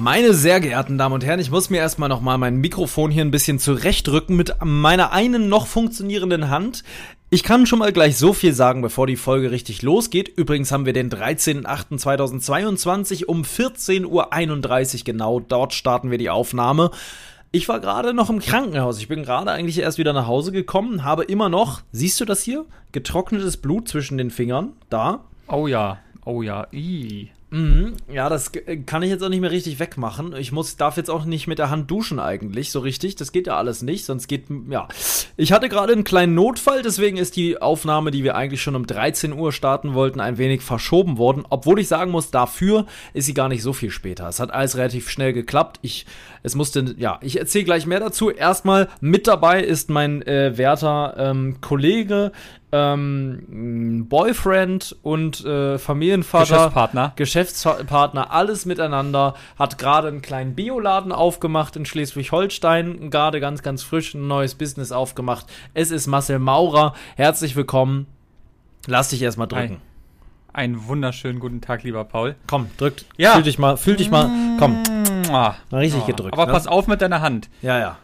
Meine sehr geehrten Damen und Herren, ich muss mir erstmal nochmal mein Mikrofon hier ein bisschen zurechtrücken mit meiner einen noch funktionierenden Hand. Ich kann schon mal gleich so viel sagen, bevor die Folge richtig losgeht. Übrigens haben wir den 13.08.2022 um 14.31 Uhr genau. Dort starten wir die Aufnahme. Ich war gerade noch im Krankenhaus. Ich bin gerade eigentlich erst wieder nach Hause gekommen, habe immer noch, siehst du das hier? Getrocknetes Blut zwischen den Fingern. Da. Oh ja, oh ja, Ii. Mhm. Ja, das kann ich jetzt auch nicht mehr richtig wegmachen. Ich muss, darf jetzt auch nicht mit der Hand duschen eigentlich, so richtig. Das geht ja alles nicht, sonst geht, ja. Ich hatte gerade einen kleinen Notfall, deswegen ist die Aufnahme, die wir eigentlich schon um 13 Uhr starten wollten, ein wenig verschoben worden. Obwohl ich sagen muss, dafür ist sie gar nicht so viel später. Es hat alles relativ schnell geklappt. Ich, es musste, ja, ich erzähle gleich mehr dazu. Erstmal mit dabei ist mein äh, werter ähm, Kollege, ähm, Boyfriend und äh, Familienvater, Geschäftspartner. Geschäftspartner, alles miteinander, hat gerade einen kleinen Bioladen aufgemacht in Schleswig-Holstein, gerade ganz, ganz frisch ein neues Business aufgemacht. Es ist Marcel Maurer. Herzlich willkommen. Lass dich erstmal drücken. Einen wunderschönen guten Tag, lieber Paul. Komm, drückt. Ja. Fühl dich mal, fühl dich mal. Komm, Ah, mal richtig gedrückt. Aber ne? pass auf mit deiner Hand. Ja, ja.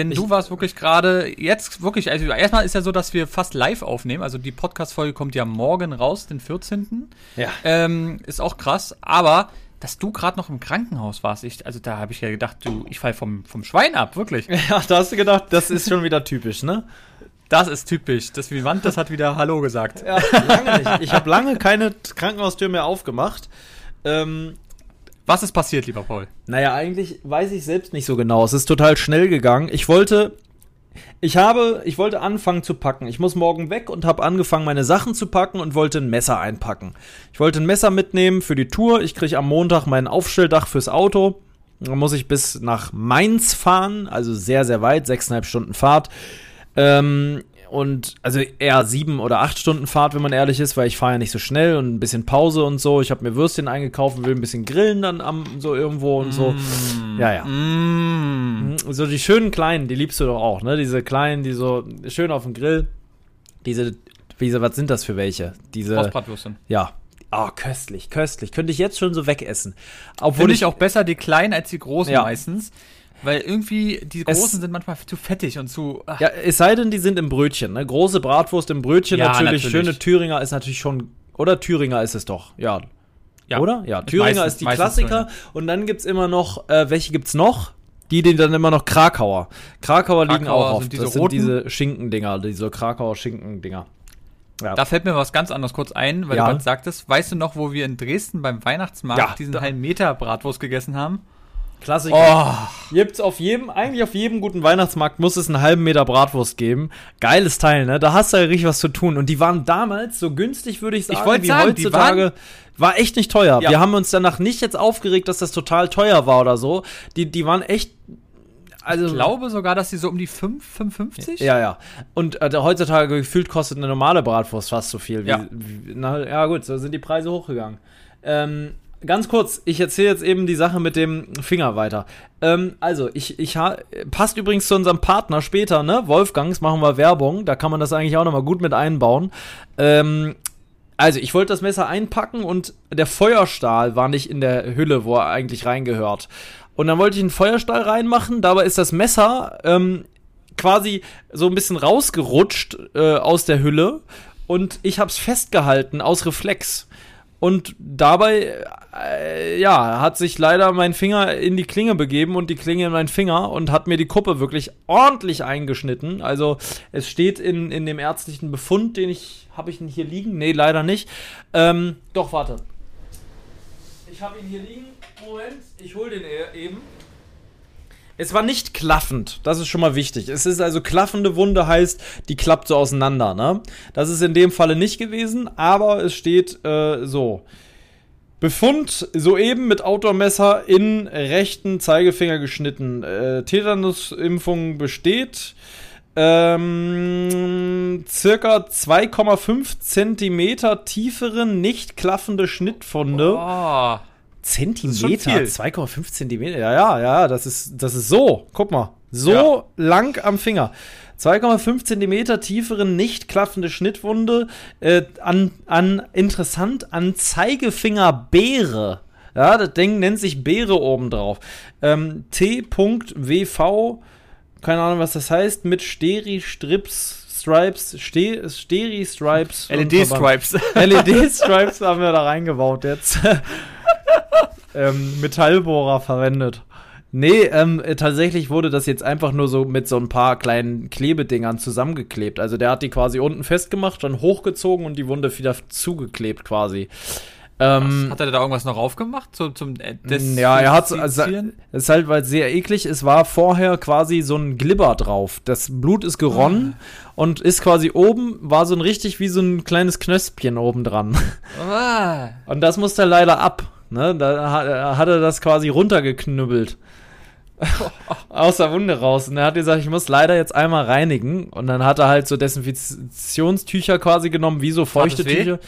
Denn Ich- du warst wirklich gerade jetzt wirklich, also erstmal ist ja so, dass wir fast live aufnehmen. Also die Podcast-Folge kommt ja morgen raus, den 14. Ja. Ähm, ist auch krass. Aber dass du gerade noch im Krankenhaus warst, ich, also da habe ich ja gedacht, du, ich fall vom, vom Schwein ab, wirklich. Ja, da hast du gedacht, das ist schon wieder typisch, ne? Das ist typisch. Das Vivant, das hat wieder Hallo gesagt. Ja, lange nicht. Ich habe lange keine Krankenhaustür mehr aufgemacht. Ähm, Was ist passiert, lieber Paul? Naja, eigentlich weiß ich selbst nicht so genau. Es ist total schnell gegangen. Ich wollte, ich habe, ich wollte anfangen zu packen. Ich muss morgen weg und habe angefangen, meine Sachen zu packen und wollte ein Messer einpacken. Ich wollte ein Messer mitnehmen für die Tour. Ich kriege am Montag mein Aufstelldach fürs Auto. Dann muss ich bis nach Mainz fahren, also sehr, sehr weit, sechseinhalb Stunden Fahrt. Ähm, und also eher sieben oder acht Stunden Fahrt, wenn man ehrlich ist, weil ich fahre ja nicht so schnell und ein bisschen Pause und so. Ich habe mir Würstchen eingekauft und will ein bisschen grillen dann am so irgendwo und so. Ja, ja. Mm. So die schönen kleinen, die liebst du doch auch, ne? Diese kleinen, die so schön auf dem Grill. Diese, diese, was sind das für welche? Diese, Rostbratwürstchen. ja. Oh, köstlich, köstlich. Könnte ich jetzt schon so wegessen. Obwohl Finde ich auch besser die kleinen als die großen Ja. meistens. Weil irgendwie die Es- großen sind manchmal zu fettig und zu. ach, Ja, es sei denn, die sind im Brötchen, ne? Große Bratwurst im Brötchen Ja, natürlich. natürlich. Schöne Thüringer ist natürlich schon. Oder Thüringer ist es doch, ja. ja. Oder? Ja, Thüringer meistens- ist die Klassiker. Und dann gibt's immer noch, äh, welche gibt's noch? Die, die dann immer noch Krakauer. Krakauer, liegen Krakauer auch auf. sind diese das sind roten? diese Schinkendinger, diese Krakauer Schinkendinger. Ja. Da fällt mir was ganz anderes kurz ein, weil Ja. du gerade sagtest, weißt du noch, wo wir in Dresden beim Weihnachtsmarkt Ja, diesen halben Meter Bratwurst gegessen haben? Klassiker. Oh, Gibt's auf jedem, eigentlich auf jedem guten Weihnachtsmarkt muss es einen halben Meter Bratwurst geben. Geiles Teil, ne? Da hast du ja richtig was zu tun. Und die waren damals so günstig, würde ich sagen, wollte wie sagen, die heutzutage. War echt nicht teuer. Ja. Wir haben uns danach nicht jetzt aufgeregt, dass das total teuer war oder so. Die, die waren echt. Also, ich glaube sogar, dass die so um die 5, 5,50? Ja, ja. Und äh, heutzutage gefühlt kostet eine normale Bratwurst fast so viel. Wie, Ja. Wie, na, ja, gut, so sind die Preise hochgegangen. Ähm, ganz kurz, ich erzähle jetzt eben die Sache mit dem Finger weiter. Ähm, also, ich, ich ha passt übrigens zu unserem Partner später, ne? Wolfgangs machen wir Werbung. Da kann man das eigentlich auch nochmal gut mit einbauen. Ähm, also, ich wollte das Messer einpacken und der Feuerstahl war nicht in der Hülle, wo er eigentlich reingehört. Und dann wollte ich einen Feuerstahl reinmachen, dabei ist das Messer ähm, quasi so ein bisschen rausgerutscht äh, aus der Hülle und ich hab's festgehalten aus Reflex. Und dabei, äh, ja, hat sich leider mein Finger in die Klinge begeben und die Klinge in meinen Finger und hat mir die Kuppe wirklich ordentlich eingeschnitten. Also es steht in, in dem ärztlichen Befund, den ich, habe ich ihn hier liegen? Nee, leider nicht. Ähm, doch, warte. Ich habe ihn hier liegen. Moment, ich hole den e- eben. Es war nicht klaffend, das ist schon mal wichtig. Es ist also klaffende Wunde heißt, die klappt so auseinander, ne? Das ist in dem Falle nicht gewesen, aber es steht äh, so. Befund soeben mit Outdoor-Messer in rechten Zeigefinger geschnitten. Äh, Tetanus-Impfung besteht. Ähm, circa 2,5 Zentimeter tiefere, nicht klaffende Schnittfunde. Oh. Zentimeter? 2,5 Zentimeter? Ja, ja, ja, das ist, das ist so. Guck mal. So ja. lang am Finger. 2,5 Zentimeter tiefere, nicht klaffende Schnittwunde. Äh, an, an, interessant, an Zeigefinger-Beere. Ja, das Ding nennt sich Beere obendrauf. Ähm, T.WV, keine Ahnung, was das heißt, mit Steri-Strips. Stripes, Steri-Stripes. LED-Stripes. LED-Stripes haben wir da reingebaut jetzt. ähm, Metallbohrer verwendet. Nee, ähm, äh, tatsächlich wurde das jetzt einfach nur so mit so ein paar kleinen Klebedingern zusammengeklebt. Also der hat die quasi unten festgemacht, dann hochgezogen und die Wunde wieder zugeklebt quasi. Ähm, hat er da irgendwas noch aufgemacht so, zum äh, Ja, er hat also es ist halt weil sehr eklig. Es war vorher quasi so ein Glibber drauf. Das Blut ist geronnen ah. und ist quasi oben war so ein richtig wie so ein kleines Knöspchen oben dran. Ah. Und das musste er leider ab. Ne? Da hat er das quasi runtergeknüppelt. aus der Wunde raus. Und er hat gesagt, ich muss leider jetzt einmal reinigen. Und dann hat er halt so Desinfektionstücher quasi genommen, wie so feuchte Tücher.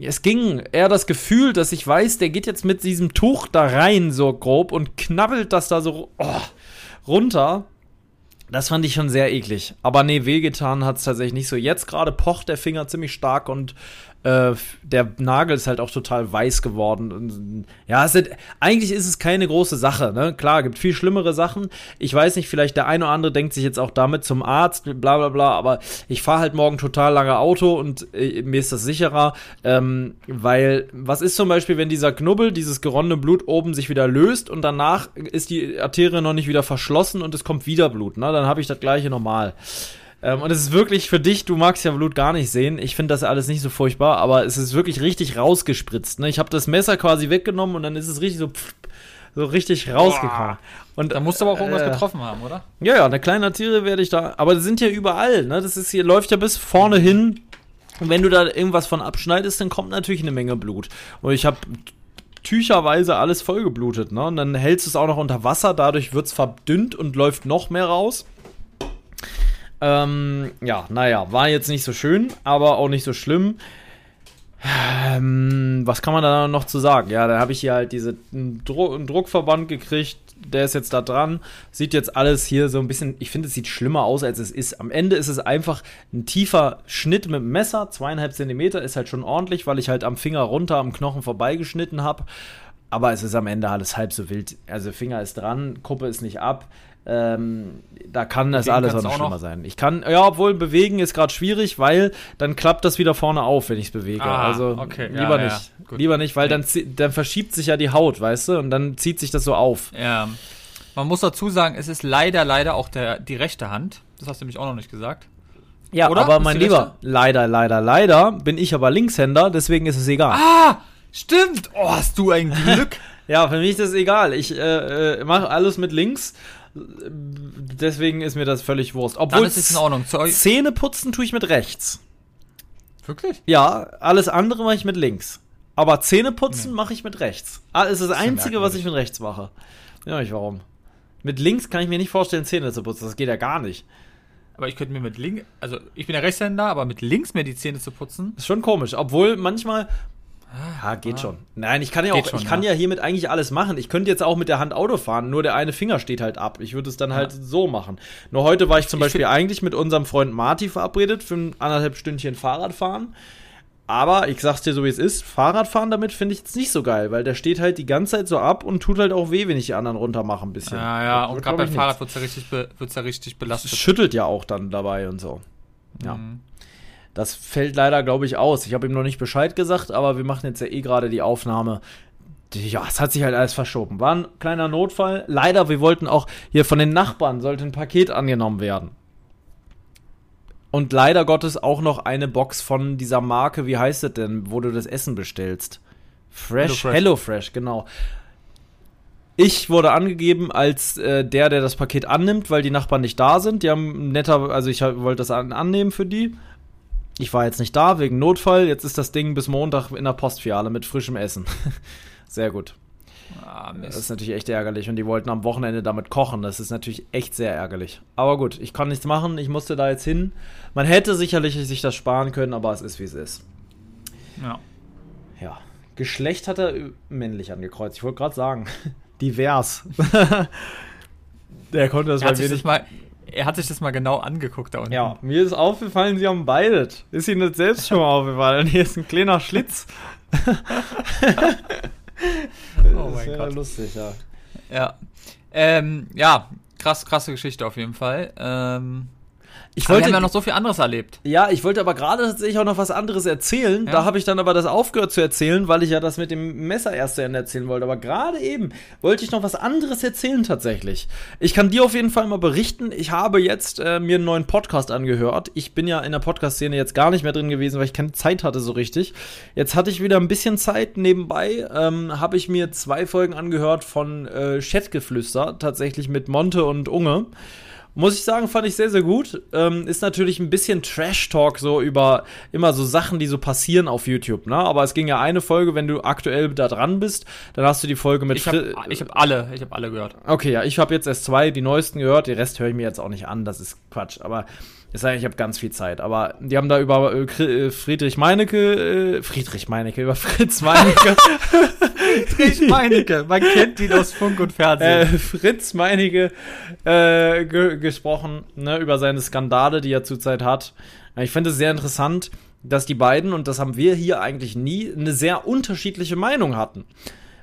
Es ging eher das Gefühl, dass ich weiß, der geht jetzt mit diesem Tuch da rein, so grob, und knabbelt das da so oh, runter. Das fand ich schon sehr eklig. Aber nee, wehgetan hat es tatsächlich nicht so. Jetzt gerade pocht der Finger ziemlich stark und äh, der Nagel ist halt auch total weiß geworden. Ja, ist eigentlich ist es keine große Sache. Ne? Klar, gibt viel schlimmere Sachen. Ich weiß nicht, vielleicht der eine oder andere denkt sich jetzt auch damit zum Arzt, bla bla bla, aber ich fahre halt morgen total lange Auto und äh, mir ist das sicherer, ähm, weil was ist zum Beispiel, wenn dieser Knubbel, dieses geronnene Blut oben sich wieder löst und danach ist die Arterie noch nicht wieder verschlossen und es kommt wieder Blut. Ne? Dann habe ich das gleiche normal. Ähm, und es ist wirklich für dich, du magst ja Blut gar nicht sehen. Ich finde das alles nicht so furchtbar, aber es ist wirklich richtig rausgespritzt. Ne? Ich habe das Messer quasi weggenommen und dann ist es richtig so, pff, so richtig rausgekommen. Und da musst du aber auch irgendwas äh, getroffen haben, oder? Ja, ja, eine kleine Tiere werde ich da. Aber die sind ja überall. Ne? Das ist hier läuft ja bis vorne hin. Und wenn du da irgendwas von abschneidest, dann kommt natürlich eine Menge Blut. Und ich habe tücherweise alles vollgeblutet. Ne? Und dann hältst du es auch noch unter Wasser. Dadurch wird es verdünnt und läuft noch mehr raus. Ähm, ja, naja, war jetzt nicht so schön, aber auch nicht so schlimm. Ähm, was kann man da noch zu sagen? Ja, da habe ich hier halt diese Dro Druckverband gekriegt, der ist jetzt da dran. Sieht jetzt alles hier so ein bisschen, ich finde, es sieht schlimmer aus, als es ist. Am Ende ist es einfach ein tiefer Schnitt mit dem Messer, zweieinhalb Zentimeter, ist halt schon ordentlich, weil ich halt am Finger runter am Knochen vorbeigeschnitten habe. Aber es ist am Ende alles halb so wild. Also Finger ist dran, Kuppe ist nicht ab. Ähm, da kann das alles auch noch schlimmer sein. Ich kann, ja, obwohl bewegen ist gerade schwierig, weil dann klappt das wieder vorne auf, wenn ich es bewege. Ah, also okay. lieber ja, nicht. Ja, lieber nicht, weil dann, dann verschiebt sich ja die Haut, weißt du, und dann zieht sich das so auf. Ja. Man muss dazu sagen, es ist leider, leider auch der, die rechte Hand. Das hast du nämlich auch noch nicht gesagt. Ja, Oder? aber mein Lieber, leider, leider, leider bin ich aber Linkshänder, deswegen ist es egal. Ah, stimmt. Oh, hast du ein Glück. ja, für mich ist das egal. Ich äh, äh, mache alles mit links Deswegen ist mir das völlig Wurst. Obwohl Dann ist in Ordnung. Zähne putzen tue ich mit rechts. Wirklich? Ja, alles andere mache ich mit links. Aber Zähne putzen nee. mache ich mit rechts. Ah, ist das, das Einzige, was ich mit rechts mache. Ja, nicht warum. Mit links kann ich mir nicht vorstellen, Zähne zu putzen. Das geht ja gar nicht. Aber ich könnte mir mit links, also ich bin ja Rechtshänder, aber mit links mir die Zähne zu putzen. Ist schon komisch. Obwohl manchmal ja, geht ah. schon. Nein, ich kann ja auch, schon, ich kann ja. ja hiermit eigentlich alles machen. Ich könnte jetzt auch mit der Hand Auto fahren, nur der eine Finger steht halt ab. Ich würde es dann ja. halt so machen. Nur heute war ich zum ich Beispiel eigentlich mit unserem Freund Marty verabredet für ein anderthalb Stündchen Fahrrad fahren. Aber ich sag's dir so wie es ist, Fahrradfahren damit finde ich jetzt nicht so geil, weil der steht halt die ganze Zeit so ab und tut halt auch weh, wenn ich die anderen runter mache ein bisschen. Ja, ja, und gerade beim Fahrrad wird's ja richtig, wird's ja richtig belastet. schüttelt ja auch dann dabei und so. Ja. Mhm. Das fällt leider, glaube ich, aus. Ich habe ihm noch nicht Bescheid gesagt, aber wir machen jetzt ja eh gerade die Aufnahme. Ja, es hat sich halt alles verschoben. War ein kleiner Notfall. Leider, wir wollten auch hier von den Nachbarn sollte ein Paket angenommen werden. Und leider Gottes auch noch eine Box von dieser Marke, wie heißt es denn, wo du das Essen bestellst? Fresh, Hello Fresh, Hello Fresh genau Ich wurde angegeben als äh, der, der das Paket annimmt, weil die Nachbarn nicht da sind. Die haben netter, also ich wollte das an, annehmen für die. Ich war jetzt nicht da wegen Notfall. Jetzt ist das Ding bis Montag in der Postfiliale mit frischem Essen. Sehr gut. Ah, Das ist natürlich echt ärgerlich und die wollten am Wochenende damit kochen. Das ist natürlich echt sehr ärgerlich. Aber gut, ich kann nichts machen. Ich musste da jetzt hin. Man hätte sicherlich sich das sparen können, aber es ist wie es ist. Ja. Ja. Geschlecht hat er männlich angekreuzt. Ich wollte gerade sagen. Divers. Der konnte das Er bei hat, mir nicht. mal, er hat sich das mal genau angeguckt da unten. Ja, mir ist aufgefallen, sie haben beidet. Ist Ihnen das selbst schon mal aufgefallen? Hier ist ein kleiner Schlitz. Oh mein Gott. lustig, ja. Ja. Ähm, ja, krass, krasse Geschichte auf jeden Fall. Ähm, Ich aber wir wollte haben ja noch so viel anderes erlebt. Ja, ich wollte aber gerade tatsächlich auch noch was anderes erzählen. Ja. Da habe ich dann aber das aufgehört zu erzählen, weil ich ja das mit dem Messer erst zu Ende erzählen wollte. Aber gerade eben wollte ich noch was anderes erzählen tatsächlich. Ich kann dir auf jeden Fall mal berichten, ich habe jetzt äh, mir einen neuen Podcast angehört. Ich bin ja in der Podcast-Szene jetzt gar nicht mehr drin gewesen, weil ich keine Zeit hatte so richtig. Jetzt hatte ich wieder ein bisschen Zeit nebenbei. Ähm, habe ich mir zwei Folgen angehört von äh, Chatgeflüster, tatsächlich mit Monte und Unge. Muss ich sagen, fand ich sehr, sehr gut. Ähm, ist natürlich ein bisschen Trash-Talk so über immer so Sachen, die so passieren auf YouTube, ne? Aber es ging ja eine Folge, wenn du aktuell da dran bist, dann hast du die Folge mit Ich habe hab alle, ich habe alle gehört. Okay, ja, ich habe jetzt erst zwei, die neuesten gehört, die Rest höre ich mir jetzt auch nicht an, das ist Quatsch, aber ich sage, ich habe ganz viel Zeit, aber die haben da über äh, äh, Friedrich Meinecke, äh, Friedrich Meinecke, über Fritz Meinecke, Friedrich Meinecke, man kennt ihn aus Funk und äh, Fernsehen. Fritz Meinecke äh, ge gesprochen, ne, über seine Skandale, die er zurzeit hat. Ich finde es sehr interessant, dass die beiden, und das haben wir hier eigentlich nie, eine sehr unterschiedliche Meinung hatten.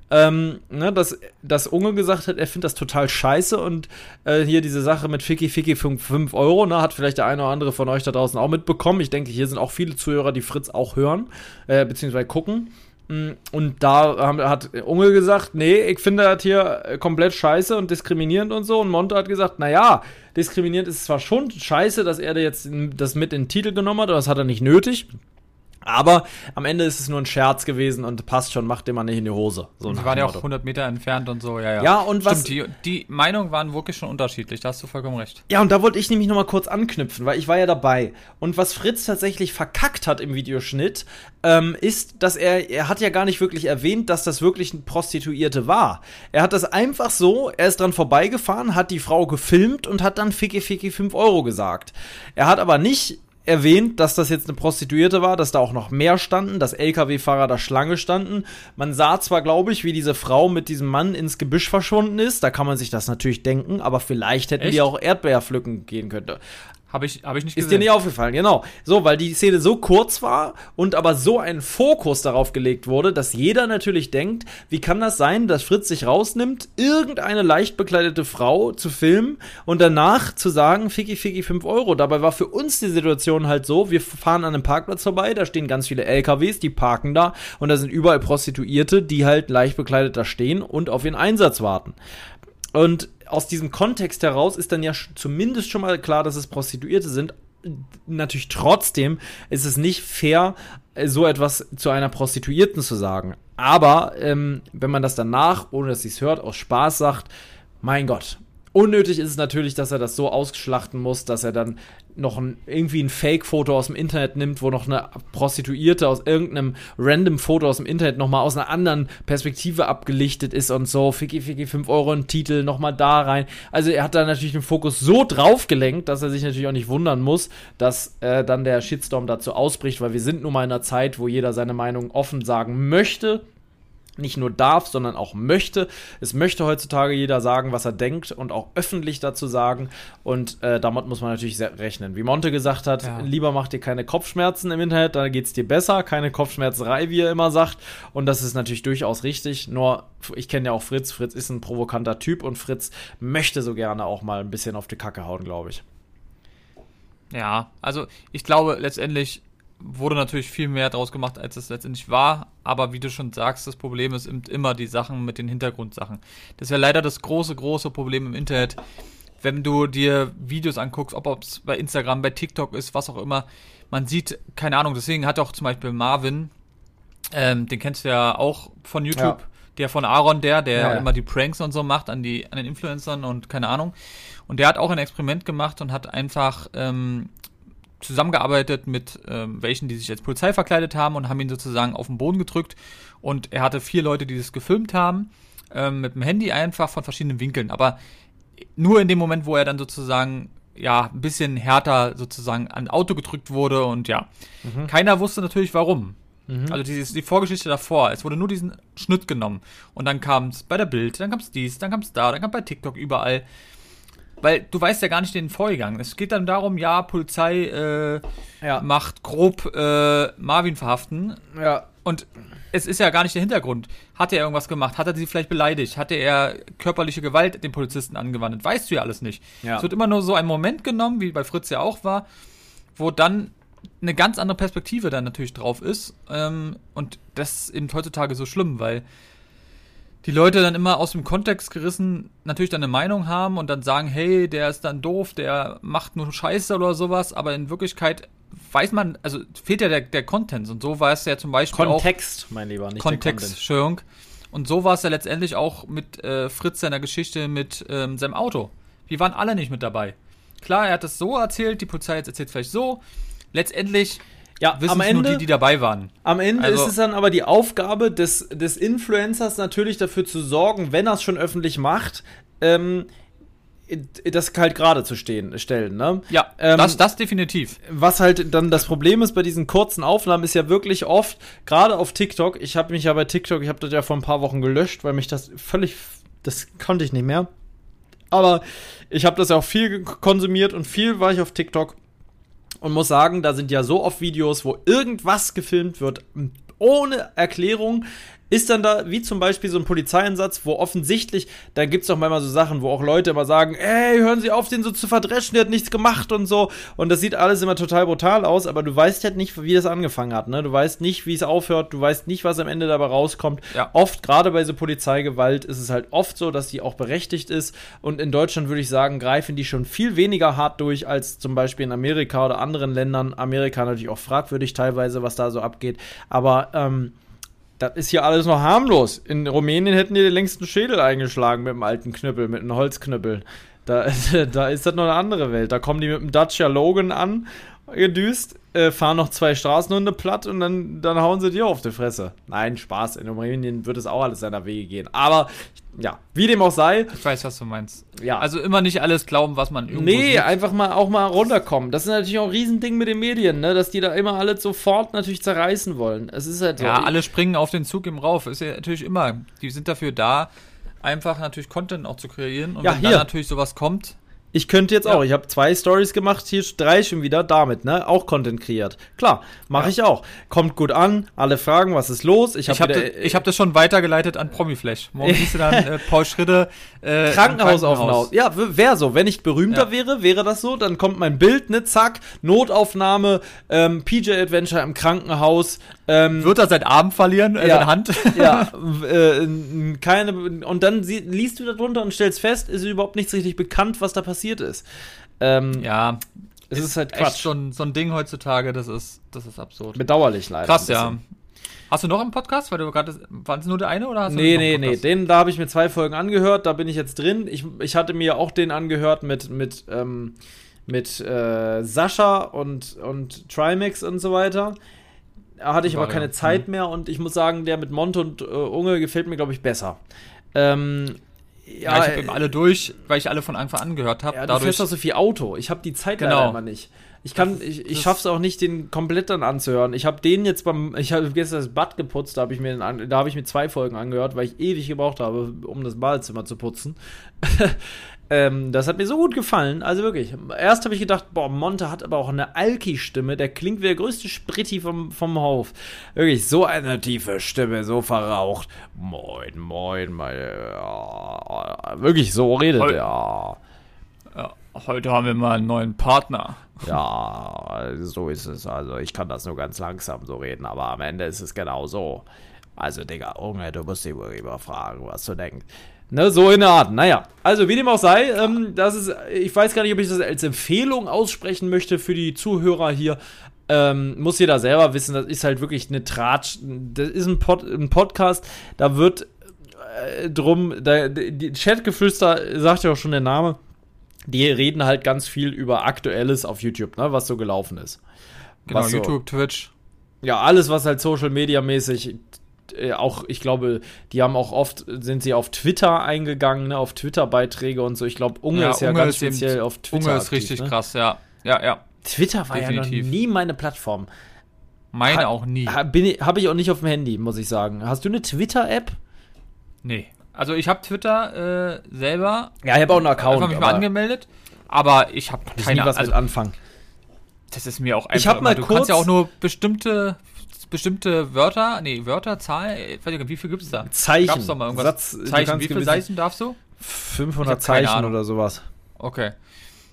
Ähm, ne, dass, dass Unge gesagt hat, er findet das total scheiße und äh, hier diese Sache mit Ficky Ficky 5 Euro, ne, hat vielleicht der eine oder andere von euch da draußen auch mitbekommen. Ich denke, hier sind auch viele Zuhörer, die Fritz auch hören, äh, beziehungsweise gucken. Mm, Und da hat Unge gesagt, nee, ich finde das hier äh, komplett scheiße und diskriminierend und so. Und Monte hat gesagt, naja, diskriminierend ist zwar schon scheiße, dass er jetzt das mit in den Titel genommen hat, aber das hat er nicht nötig. Aber am Ende ist es nur ein Scherz gewesen und passt schon, macht den mal nicht in die Hose. So Sie nach waren dem ja auch Motto. 100 Meter entfernt und so, ja, ja. Ja, und was- Stimmt, die, die Meinungen waren wirklich schon unterschiedlich, da hast du vollkommen recht. Ja, und da wollte ich nämlich noch mal kurz anknüpfen, weil ich war ja dabei. Und was Fritz tatsächlich verkackt hat im Videoschnitt, ähm, ist, dass er, er hat ja gar nicht wirklich erwähnt, dass das wirklich eine Prostituierte war. Er hat das einfach so, er ist dran vorbeigefahren, hat die Frau gefilmt und hat dann Ficky Ficky 5 Euro gesagt. Er hat aber nicht erwähnt, dass das jetzt eine Prostituierte war, dass da auch noch mehr standen, dass LKW-Fahrer da Schlange standen. Man sah zwar, glaube ich, wie diese Frau mit diesem Mann ins Gebüsch verschwunden ist, da kann man sich das natürlich denken, aber vielleicht hätten Echt? die auch Erdbeer pflücken gehen können. Habe ich, hab ich nicht Ist dir nicht aufgefallen, genau. So, weil die Szene so kurz war und aber so ein Fokus darauf gelegt wurde, dass jeder natürlich denkt, wie kann das sein, dass Fritz sich rausnimmt, irgendeine leicht bekleidete Frau zu filmen und danach zu sagen, Ficky Ficky 5 Euro. Dabei war für uns die Situation halt so, wir fahren an einem Parkplatz vorbei, da stehen ganz viele LKWs, die parken da und da sind überall Prostituierte, die halt leicht bekleidet da stehen und auf ihren Einsatz warten. Und aus diesem Kontext heraus ist dann ja zumindest schon mal klar, dass es Prostituierte sind. Natürlich trotzdem ist es nicht fair, äh, so etwas zu einer Prostituierten zu sagen. Aber ähm, wenn man das danach, ohne dass sie es hört, aus Spaß sagt, mein Gott. Unnötig ist es natürlich, dass er das so ausschlachten muss, dass er dann noch ein, irgendwie ein Fake-Foto aus dem Internet nimmt, wo noch eine Prostituierte aus irgendeinem random Foto aus dem Internet nochmal aus einer anderen Perspektive abgelichtet ist und so. Ficky, Ficky, 5 Euro ein Titel, nochmal da rein. Also er hat da natürlich den Fokus so drauf gelenkt, dass er sich natürlich auch nicht wundern muss, dass äh, dann der Shitstorm dazu ausbricht, weil wir sind nun mal in einer Zeit, wo jeder seine Meinung offen sagen möchte nicht nur darf, sondern auch möchte. Es möchte heutzutage jeder sagen, was er denkt und auch öffentlich dazu sagen. Und äh, damit muss man natürlich sehr rechnen. Wie Monte gesagt hat, Ja. lieber mach dir keine Kopfschmerzen im Internet, dann geht's dir besser. Keine Kopfschmerzerei, wie er immer sagt. Und das ist natürlich durchaus richtig. Nur, ich kenne ja auch Fritz. Fritz ist ein provokanter Typ und Fritz möchte so gerne auch mal ein bisschen auf die Kacke hauen, glaube ich. Ja, also ich glaube, letztendlich wurde natürlich viel mehr draus gemacht, als es letztendlich war. Aber wie du schon sagst, das Problem ist immer die Sachen mit den Hintergrundsachen. Das ist ja leider das große, große Problem im Internet. Wenn du dir Videos anguckst, ob es bei Instagram, bei TikTok ist, was auch immer, man sieht, keine Ahnung, deswegen hat auch zum Beispiel Marvin, ähm, den kennst du ja auch von YouTube, der von Aaron, der, der Ja, ja. immer die Pranks und so macht an die, an den Influencern und keine Ahnung. Und der hat auch ein Experiment gemacht und hat einfach ähm, zusammengearbeitet mit ähm, welchen, die sich als Polizei verkleidet haben und haben ihn sozusagen auf den Boden gedrückt. Und er hatte vier Leute, die das gefilmt haben, ähm, mit dem Handy einfach von verschiedenen Winkeln. Aber nur in dem Moment, wo er dann sozusagen ja ein bisschen härter sozusagen an Auto gedrückt wurde und ja, keiner wusste natürlich warum. Also dieses, die Vorgeschichte davor, es wurde nur diesen Schnitt genommen und dann kam es bei der Bild, dann kam es dies, dann kam es da, dann kam bei TikTok überall. Weil du weißt ja gar nicht den Vorgang. Es geht dann darum, ja, Polizei äh, Ja. macht grob äh, Marvin verhaften. Ja. Und es ist ja gar nicht der Hintergrund. Hat er irgendwas gemacht? Hat er sie vielleicht beleidigt? Hatte er körperliche Gewalt den Polizisten angewandt? Weißt du ja alles nicht. Ja. Es wird immer nur so ein Moment genommen, wie bei Fritz ja auch war, wo dann eine ganz andere Perspektive dann natürlich drauf ist. Ähm, und das ist eben heutzutage so schlimm, weil die Leute dann immer aus dem Kontext gerissen natürlich dann eine Meinung haben und dann sagen, hey, der ist dann doof, der macht nur Scheiße oder sowas, aber in Wirklichkeit weiß man, also fehlt ja der, der Content und so war es ja zum Beispiel auch Kontext, mein Lieber, nicht Kontext. Entschuldigung. Und so war es ja letztendlich auch mit äh, Fritz seiner Geschichte mit ähm, seinem Auto. Wir waren alle nicht mit dabei. Klar, er hat es so erzählt, die Polizei jetzt erzählt vielleicht so. Letztendlich Ja, wissen am Ende, die, die dabei waren. am Ende Also- ist es dann aber die Aufgabe des, des Influencers natürlich dafür zu sorgen, wenn er es schon öffentlich macht, ähm, das halt gerade zu stehen, stellen, ne? Ja, Ähm, das, das definitiv. was halt dann das Problem ist bei diesen kurzen Aufnahmen, ist ja wirklich oft, gerade auf TikTok, ich habe mich ja bei TikTok, ich habe das ja vor ein paar Wochen gelöscht, weil mich das völlig, das konnte ich nicht mehr. Aber ich habe das ja auch viel konsumiert und viel war ich auf TikTok und muss sagen, da sind ja so oft Videos, wo irgendwas gefilmt wird, ohne Erklärung. Ist dann da, wie zum Beispiel so ein Polizeieinsatz, wo offensichtlich, da gibt's doch manchmal so Sachen, wo auch Leute immer sagen, ey, hören Sie auf, den so zu verdreschen, der hat nichts gemacht und so. Und das sieht alles immer total brutal aus, aber du weißt halt nicht, wie das angefangen hat, ne? Du weißt nicht, wie es aufhört, du weißt nicht, was am Ende dabei rauskommt. Ja. Oft, gerade bei so Polizeigewalt, ist es halt oft so, dass die auch berechtigt ist. Und in Deutschland würde ich sagen, greifen die schon viel weniger hart durch als zum Beispiel in Amerika oder anderen Ländern. Amerika natürlich auch fragwürdig teilweise, was da so abgeht. Aber ähm, das ist hier alles noch harmlos. In Rumänien hätten die den längsten Schädel eingeschlagen mit einem alten Knüppel, mit einem Holzknüppel. Da, da ist das noch eine andere Welt. Da kommen die mit dem Dacia Logan an, gedüst, äh, fahren noch zwei Straßenhunde platt und dann, dann hauen sie dir auf die Fresse. Nein, Spaß. In Rumänien wird es auch alles seiner Wege gehen. Aber, ja, wie dem auch sei, Ich weiß, was du meinst. ja. Also immer nicht alles glauben, was man irgendwo Nee, sieht. einfach mal auch mal runterkommen. Das ist natürlich auch ein Riesending mit den Medien, ne? dass die da immer alles sofort natürlich zerreißen wollen. Es ist halt so. Ja, alle springen auf den Zug im Rauf. Ist ja natürlich immer. Die sind dafür da, einfach natürlich Content auch zu kreieren. Und Ja, wenn hier. dann natürlich sowas kommt, Ich könnte jetzt Ja. auch. Ich habe zwei Stories gemacht, hier drei schon wieder damit, ne? Auch Content kreiert. Klar, mache Ja. ich auch. Kommt gut an, alle fragen, was ist los? Ich habe habe wieder, ich hab das schon weitergeleitet an Promiflash. Morgen siehst du dann äh, Paul Schritte äh, Krankenhausaufnahme. Ja, wäre so. Wenn ich berühmter Ja. wäre, wäre das so. Dann kommt mein Bild, ne, zack, Notaufnahme, ähm, PJ Adventure im Krankenhaus. Ähm, Wird er sein Arm verlieren, äh, Ja. seine Hand? ja, äh, keine, und dann sie, liest du da drunter und stellst fest, ist überhaupt nichts richtig bekannt, was da passiert ist. Ähm, ja, es ist, halt echt Quatsch. so ein, so ein Ding heutzutage, das ist, das ist absurd. Bedauerlich leider. Krass, ja. Hast du noch einen Podcast? Weil du gerade, waren es nur der eine oder hast du Nee, noch nee, einen nee. Den, da habe ich mir zwei Folgen angehört, da bin ich jetzt drin. Ich, ich hatte mir auch den angehört mit, mit, ähm, mit äh, Sascha und, und Trimax und so weiter. Hatte ich aber keine ja. Zeit mehr und ich muss sagen, der mit Monte und äh, Unge gefällt mir, glaube ich, besser. Ähm, Ja, ich habe eben alle durch, weil ich alle von Anfang an gehört habe. Ja, du Dadurch, fährst doch so viel Auto. Ich habe die Zeit Genau. leider immer nicht. Ich kann, ich, ich schaff's auch nicht, den komplett dann anzuhören. Ich habe den jetzt beim, ich habe gestern das Bad geputzt, da habe ich mir, den da habe ich mir zwei Folgen angehört, weil ich ewig gebraucht habe, um das Badezimmer zu putzen. ähm, das hat mir so gut gefallen, also wirklich. Erst habe ich gedacht, boah, Monte hat aber auch eine Alki-Stimme, der klingt wie der größte Spritti vom, vom Hof. Wirklich, so eine tiefe Stimme, so verraucht. Moin, moin, meine, ja, wirklich, so redet Voll. er. ja, heute haben wir mal einen neuen Partner. Ja, so ist es. Also ich kann das nur ganz langsam so reden, aber am Ende ist es genau so. Also, Digga, Junge, du musst dich wohl lieber fragen, was du denkst. Ne, so in der Art. Naja, also wie dem auch sei, ähm, das ist, ich weiß gar nicht, ob ich das als Empfehlung aussprechen möchte für die Zuhörer hier. Ähm, muss jeder selber wissen, das ist halt wirklich eine Tratsch. Das ist ein, Pod, ein Podcast, da wird äh, drum, da, die Chatgeflüster sagt ja auch schon der Name, die reden halt ganz viel über Aktuelles auf YouTube, ne, was so gelaufen ist. Genau, Was so- YouTube, Twitch. Ja, alles, was halt Social Media mäßig, äh, auch, ich glaube, die haben auch oft, sind sie auf Twitter eingegangen, ne, auf Twitter-Beiträge und so. Ich glaube, Unge Ja, ist ja Unge ganz ist eben- speziell auf Twitter. Unge ist aktiv, richtig ne? krass, ja. Ja, ja. Twitter war ja Definitiv. noch nie meine Plattform. Meine Ha- auch nie. Ich- Habe ich auch nicht auf dem Handy, muss ich sagen. Hast du eine Twitter-App? Nee. Also ich habe Twitter äh, selber Ja, ich habe auch einen Account. einfach mich mal angemeldet, aber ich habe ich nie keine was also mit anfangen. das ist mir auch einfach Ich hab mal du kannst ja kurz- auch nur bestimmte bestimmte Wörter, nee, Wörter, Zahlen, weiß ich nicht, wie viel gibt's da? Zeichen. Gab's doch mal irgendwas? Satz, Zeichen, wie viele Zeichen darfst du? 500 Ich hab keine Zeichen oder sowas. Okay.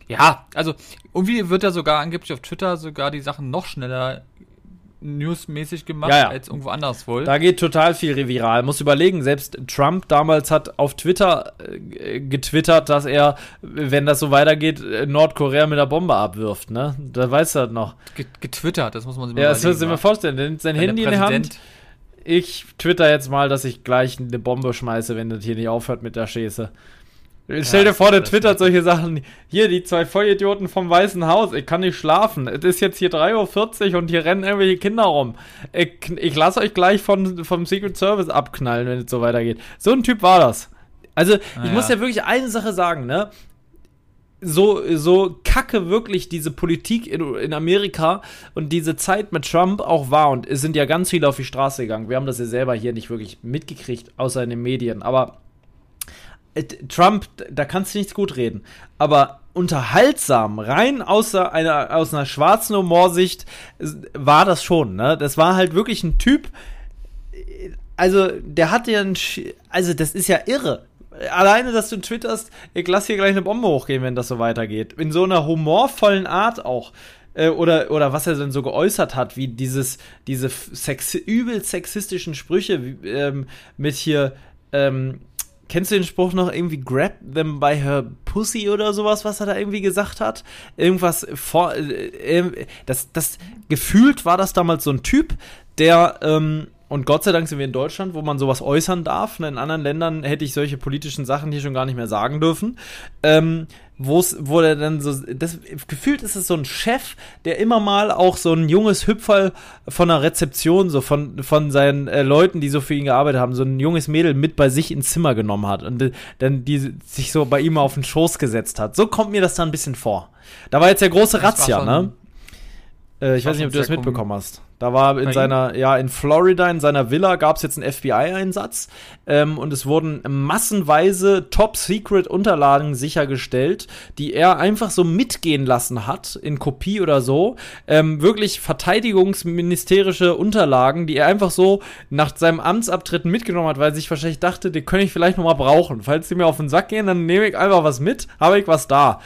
Ja, also irgendwie wird da sogar angeblich auf Twitter sogar die Sachen noch schneller newsmäßig gemacht Ja, ja. als irgendwo anders wohl. Da geht total viel viral. Muss überlegen, selbst Trump damals hat auf Twitter äh, getwittert, dass er, wenn das so weitergeht, äh, Nordkorea mit der Bombe abwirft, ne? Da weißt du das noch. Ge- getwittert, das muss man sich mal Ja, das mir wa? vorstellen. Denn sein Wenn der Handy in der Hand. Ich twitter jetzt mal, dass ich gleich eine Bombe schmeiße, wenn das hier nicht aufhört mit der Schäße. Stell dir vor, der twittert solche Sachen. Hier, die zwei Vollidioten vom Weißen Haus. Ich kann nicht schlafen. Es ist jetzt hier 3.40 Uhr und hier rennen irgendwelche Kinder rum. Ich, ich lasse euch gleich von, vom Secret Service abknallen, wenn es so weitergeht. So ein Typ war das. Also, ich Ah, muss ja. ja wirklich eine Sache sagen, ne? so, so kacke wirklich diese Politik in, in Amerika und diese Zeit mit Trump auch war. Und es sind ja ganz viele auf die Straße gegangen. Wir haben das ja selber hier nicht wirklich mitgekriegt, außer in den Medien. Aber Trump, da kannst du nichts gut reden. Aber unterhaltsam, rein außer einer, aus einer schwarzen Humorsicht, äh, war das schon. Ne? Das war halt wirklich ein Typ, äh, also der hatte ja ein, Sch- also das ist ja irre. Alleine, dass du twitterst, ich lass hier gleich eine Bombe hochgehen, wenn das so weitergeht. In so einer humorvollen Art auch. Äh, oder, oder was er denn so geäußert hat, wie dieses, diese sex übel sexistischen Sprüche ähm, mit hier, ähm, kennst du den Spruch noch irgendwie grab them by her pussy oder sowas, was er da irgendwie gesagt hat? Irgendwas vor, äh, äh, das, das, gefühlt war das damals so ein Typ, der, ähm, und Gott sei Dank sind wir in Deutschland, wo man sowas äußern darf. In anderen Ländern hätte ich solche politischen Sachen hier schon gar nicht mehr sagen dürfen. Ähm, wo's, wo der dann so, das, gefühlt ist es so ein Chef, der immer mal auch so ein junges Hüpferl von der Rezeption, so von, von seinen äh, Leuten, die so für ihn gearbeitet haben, so ein junges Mädel mit bei sich ins Zimmer genommen hat und äh, dann die sich so bei ihm auf den Schoß gesetzt hat. So kommt mir das da ein bisschen vor. Da war jetzt der große Razzia, ne? Äh, ich weiß nicht, ob du das mitbekommen hast. Da war in Bei seiner, ja, in Florida, in seiner Villa gab es jetzt einen FBI-Einsatz ähm, und es wurden massenweise Top-Secret-Unterlagen sichergestellt, die er einfach so mitgehen lassen hat, in Kopie oder so. Ähm, wirklich verteidigungsministerische Unterlagen, die er einfach so nach seinem Amtsabtreten mitgenommen hat, weil er sich wahrscheinlich dachte, die könnte ich vielleicht noch mal brauchen. Falls die mir auf den Sack gehen, dann nehme ich einfach was mit, habe ich was da.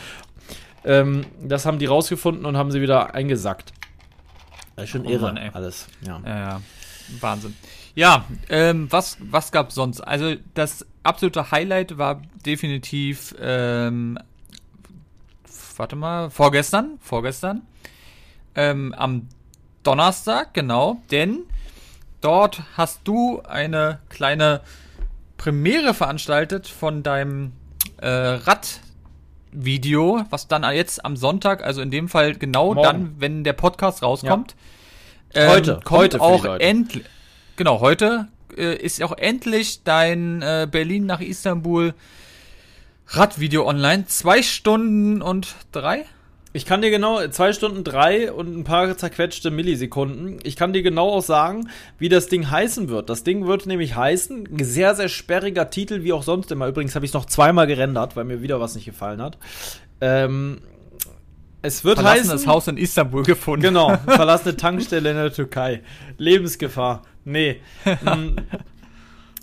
Ähm, das haben die rausgefunden und haben sie wieder eingesackt. Das ist schon Oh irre, Mann, alles. Ja. Ja. Wahnsinn. Ja, ähm, was, was gab's sonst? Also das absolute Highlight war definitiv, ähm, warte mal, vorgestern, vorgestern, ähm, am Donnerstag, genau, denn dort hast du eine kleine Premiere veranstaltet von deinem äh, Radvideo, was dann jetzt am Sonntag, also in dem Fall genau Morgen. dann, wenn der Podcast rauskommt, ähm, Heute, kommt heute auch endlich, genau, heute äh, ist auch endlich dein äh, Berlin nach Istanbul Radvideo online. Zwei Stunden und drei? Ich kann dir genau, zwei Stunden drei und ein paar zerquetschte Millisekunden. Ich kann dir genau auch sagen, wie das Ding heißen wird. Das Ding wird nämlich heißen, ein sehr, sehr sperriger Titel, wie auch sonst immer. Übrigens habe ich es noch zweimal gerendert, weil mir wieder was nicht gefallen hat. Ähm, es wird Verlassenes heißen. Haus in Istanbul gefunden. Genau, verlassene Tankstelle in der Türkei. Lebensgefahr. Nee.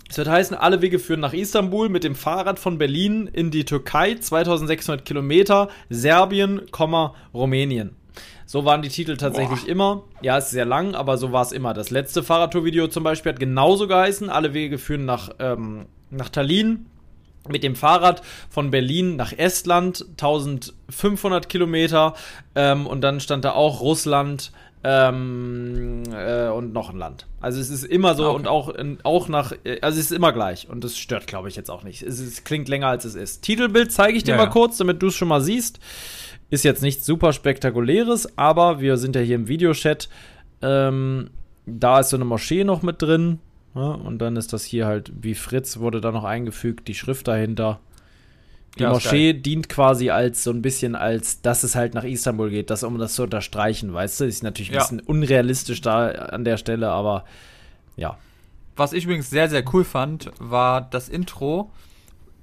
Es wird heißen, alle Wege führen nach Istanbul mit dem Fahrrad von Berlin in die Türkei, 2600 Kilometer, Serbien, Rumänien. So waren die Titel tatsächlich Boah. immer. Ja, es ist sehr lang, aber so war es immer. Das letzte Fahrradtour-Video zum Beispiel hat genauso geheißen. Alle Wege führen nach, ähm, nach Tallinn mit dem Fahrrad von Berlin nach Estland, 1500 Kilometer. Ähm, und dann stand da auch Russland, ähm, äh, und noch ein Land. Also es ist immer so Okay. und auch, in, auch nach, also es ist immer gleich und das stört, glaube ich, jetzt auch nicht. Es, es klingt länger, als es ist. Titelbild zeige ich dir Ja, mal ja. kurz, damit du es schon mal siehst. Ist jetzt nichts super spektakuläres, aber wir sind ja hier im Videochat. Ähm, da ist so eine Moschee noch mit drin. Ja, und dann ist das hier halt, wie Fritz wurde da noch eingefügt, die Schrift dahinter. Die Ja, Moschee dient quasi als so ein bisschen als, dass es halt nach Istanbul geht, das, um das zu unterstreichen, weißt du? Ist natürlich ein Ja. bisschen unrealistisch da an der Stelle, aber ja. Was ich übrigens sehr, sehr cool fand, war das Intro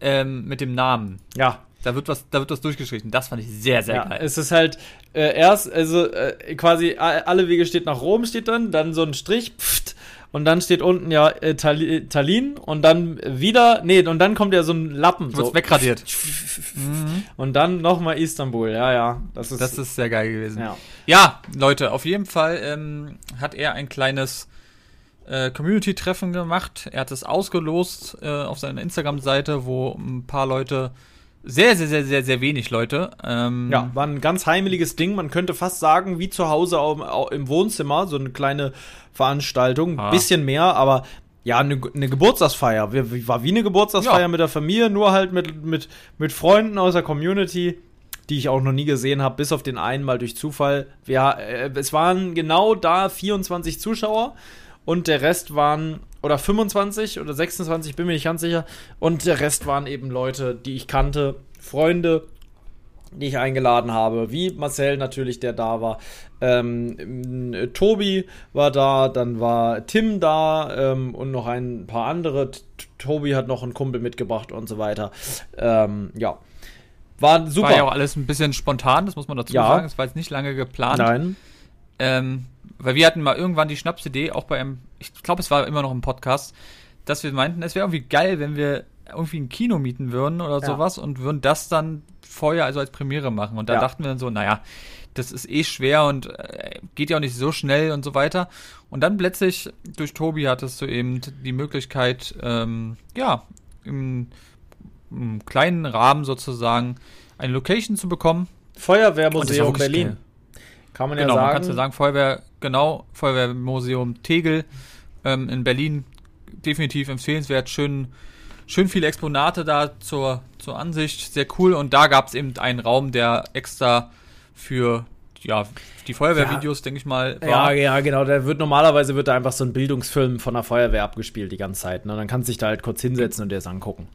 ähm, mit dem Namen. Ja, Da wird was, da wird was durchgeschrieben. Das fand ich sehr, sehr ja, geil. es ist halt äh, erst, also äh, quasi alle Wege steht nach Rom, steht dann, dann so ein Strich, pft, und dann steht unten ja äh, Tali- Tallinn und dann wieder, nee, und dann kommt ja so ein Lappen. Wird's so. wegradiert. Und dann nochmal Istanbul, ja, ja. Das ist, Das ist sehr geil gewesen. ja. Ja, Leute, auf jeden Fall ähm, hat er ein kleines äh, Community-Treffen gemacht. Er hat es ausgelost äh, auf seiner Instagram-Seite, wo ein paar Leute, sehr, sehr, sehr, sehr, sehr wenig Leute, ähm, Ja, war ein ganz heimeliges Ding. Man könnte fast sagen, wie zu Hause au- au- im Wohnzimmer, so eine kleine Veranstaltung. Ah. Bisschen mehr, aber ja, eine, eine Geburtstagsfeier. War wie eine Geburtstagsfeier Ja. mit der Familie, nur halt mit, mit, mit Freunden aus der Community, die ich auch noch nie gesehen habe, bis auf den einen mal durch Zufall. Wir, äh, es waren genau da 24 Zuschauer und der Rest waren, oder 25 oder 26, bin mir nicht ganz sicher. Und der Rest waren eben Leute, die ich kannte, Freunde, die ich eingeladen habe, wie Marcel natürlich, der da war. Ähm, äh, Tobi war da, dann war Tim da ähm, und noch ein paar andere. T Tobi hat noch einen Kumpel mitgebracht und so weiter. Ähm, ja. War super. war ja auch alles ein bisschen spontan, das muss man dazu Ja. sagen. Es war jetzt nicht lange geplant. Nein. Ähm, weil wir hatten mal irgendwann die Schnapsidee, auch bei einem, ich glaube, es war immer noch im Podcast, dass wir meinten, es wäre irgendwie geil, wenn wir irgendwie ein Kino mieten würden oder Ja. sowas und würden das dann vorher also als Premiere machen. Und da Ja. dachten wir dann so, naja, das ist eh schwer und äh, geht ja auch nicht so schnell und so weiter. Und dann plötzlich durch Tobi hattest du eben die Möglichkeit, ähm, ja, im, im kleinen Rahmen sozusagen eine Location zu bekommen. Feuerwehrmuseum Berlin. Kann man Genau, ja man sagen. kann ja sagen, Feuerwehr, genau, Feuerwehrmuseum Tegel ähm, in Berlin, definitiv empfehlenswert, schön, schön viele Exponate da zur, zur Ansicht, sehr cool und da gab es eben einen Raum, der extra für ja, die Feuerwehrvideos, denke ich mal, Ja, war. ja, genau. Da wird normalerweise wird da einfach so ein Bildungsfilm von der Feuerwehr abgespielt die ganze Zeit. Ne? Dann kannst du dich da halt kurz hinsetzen und dir das angucken.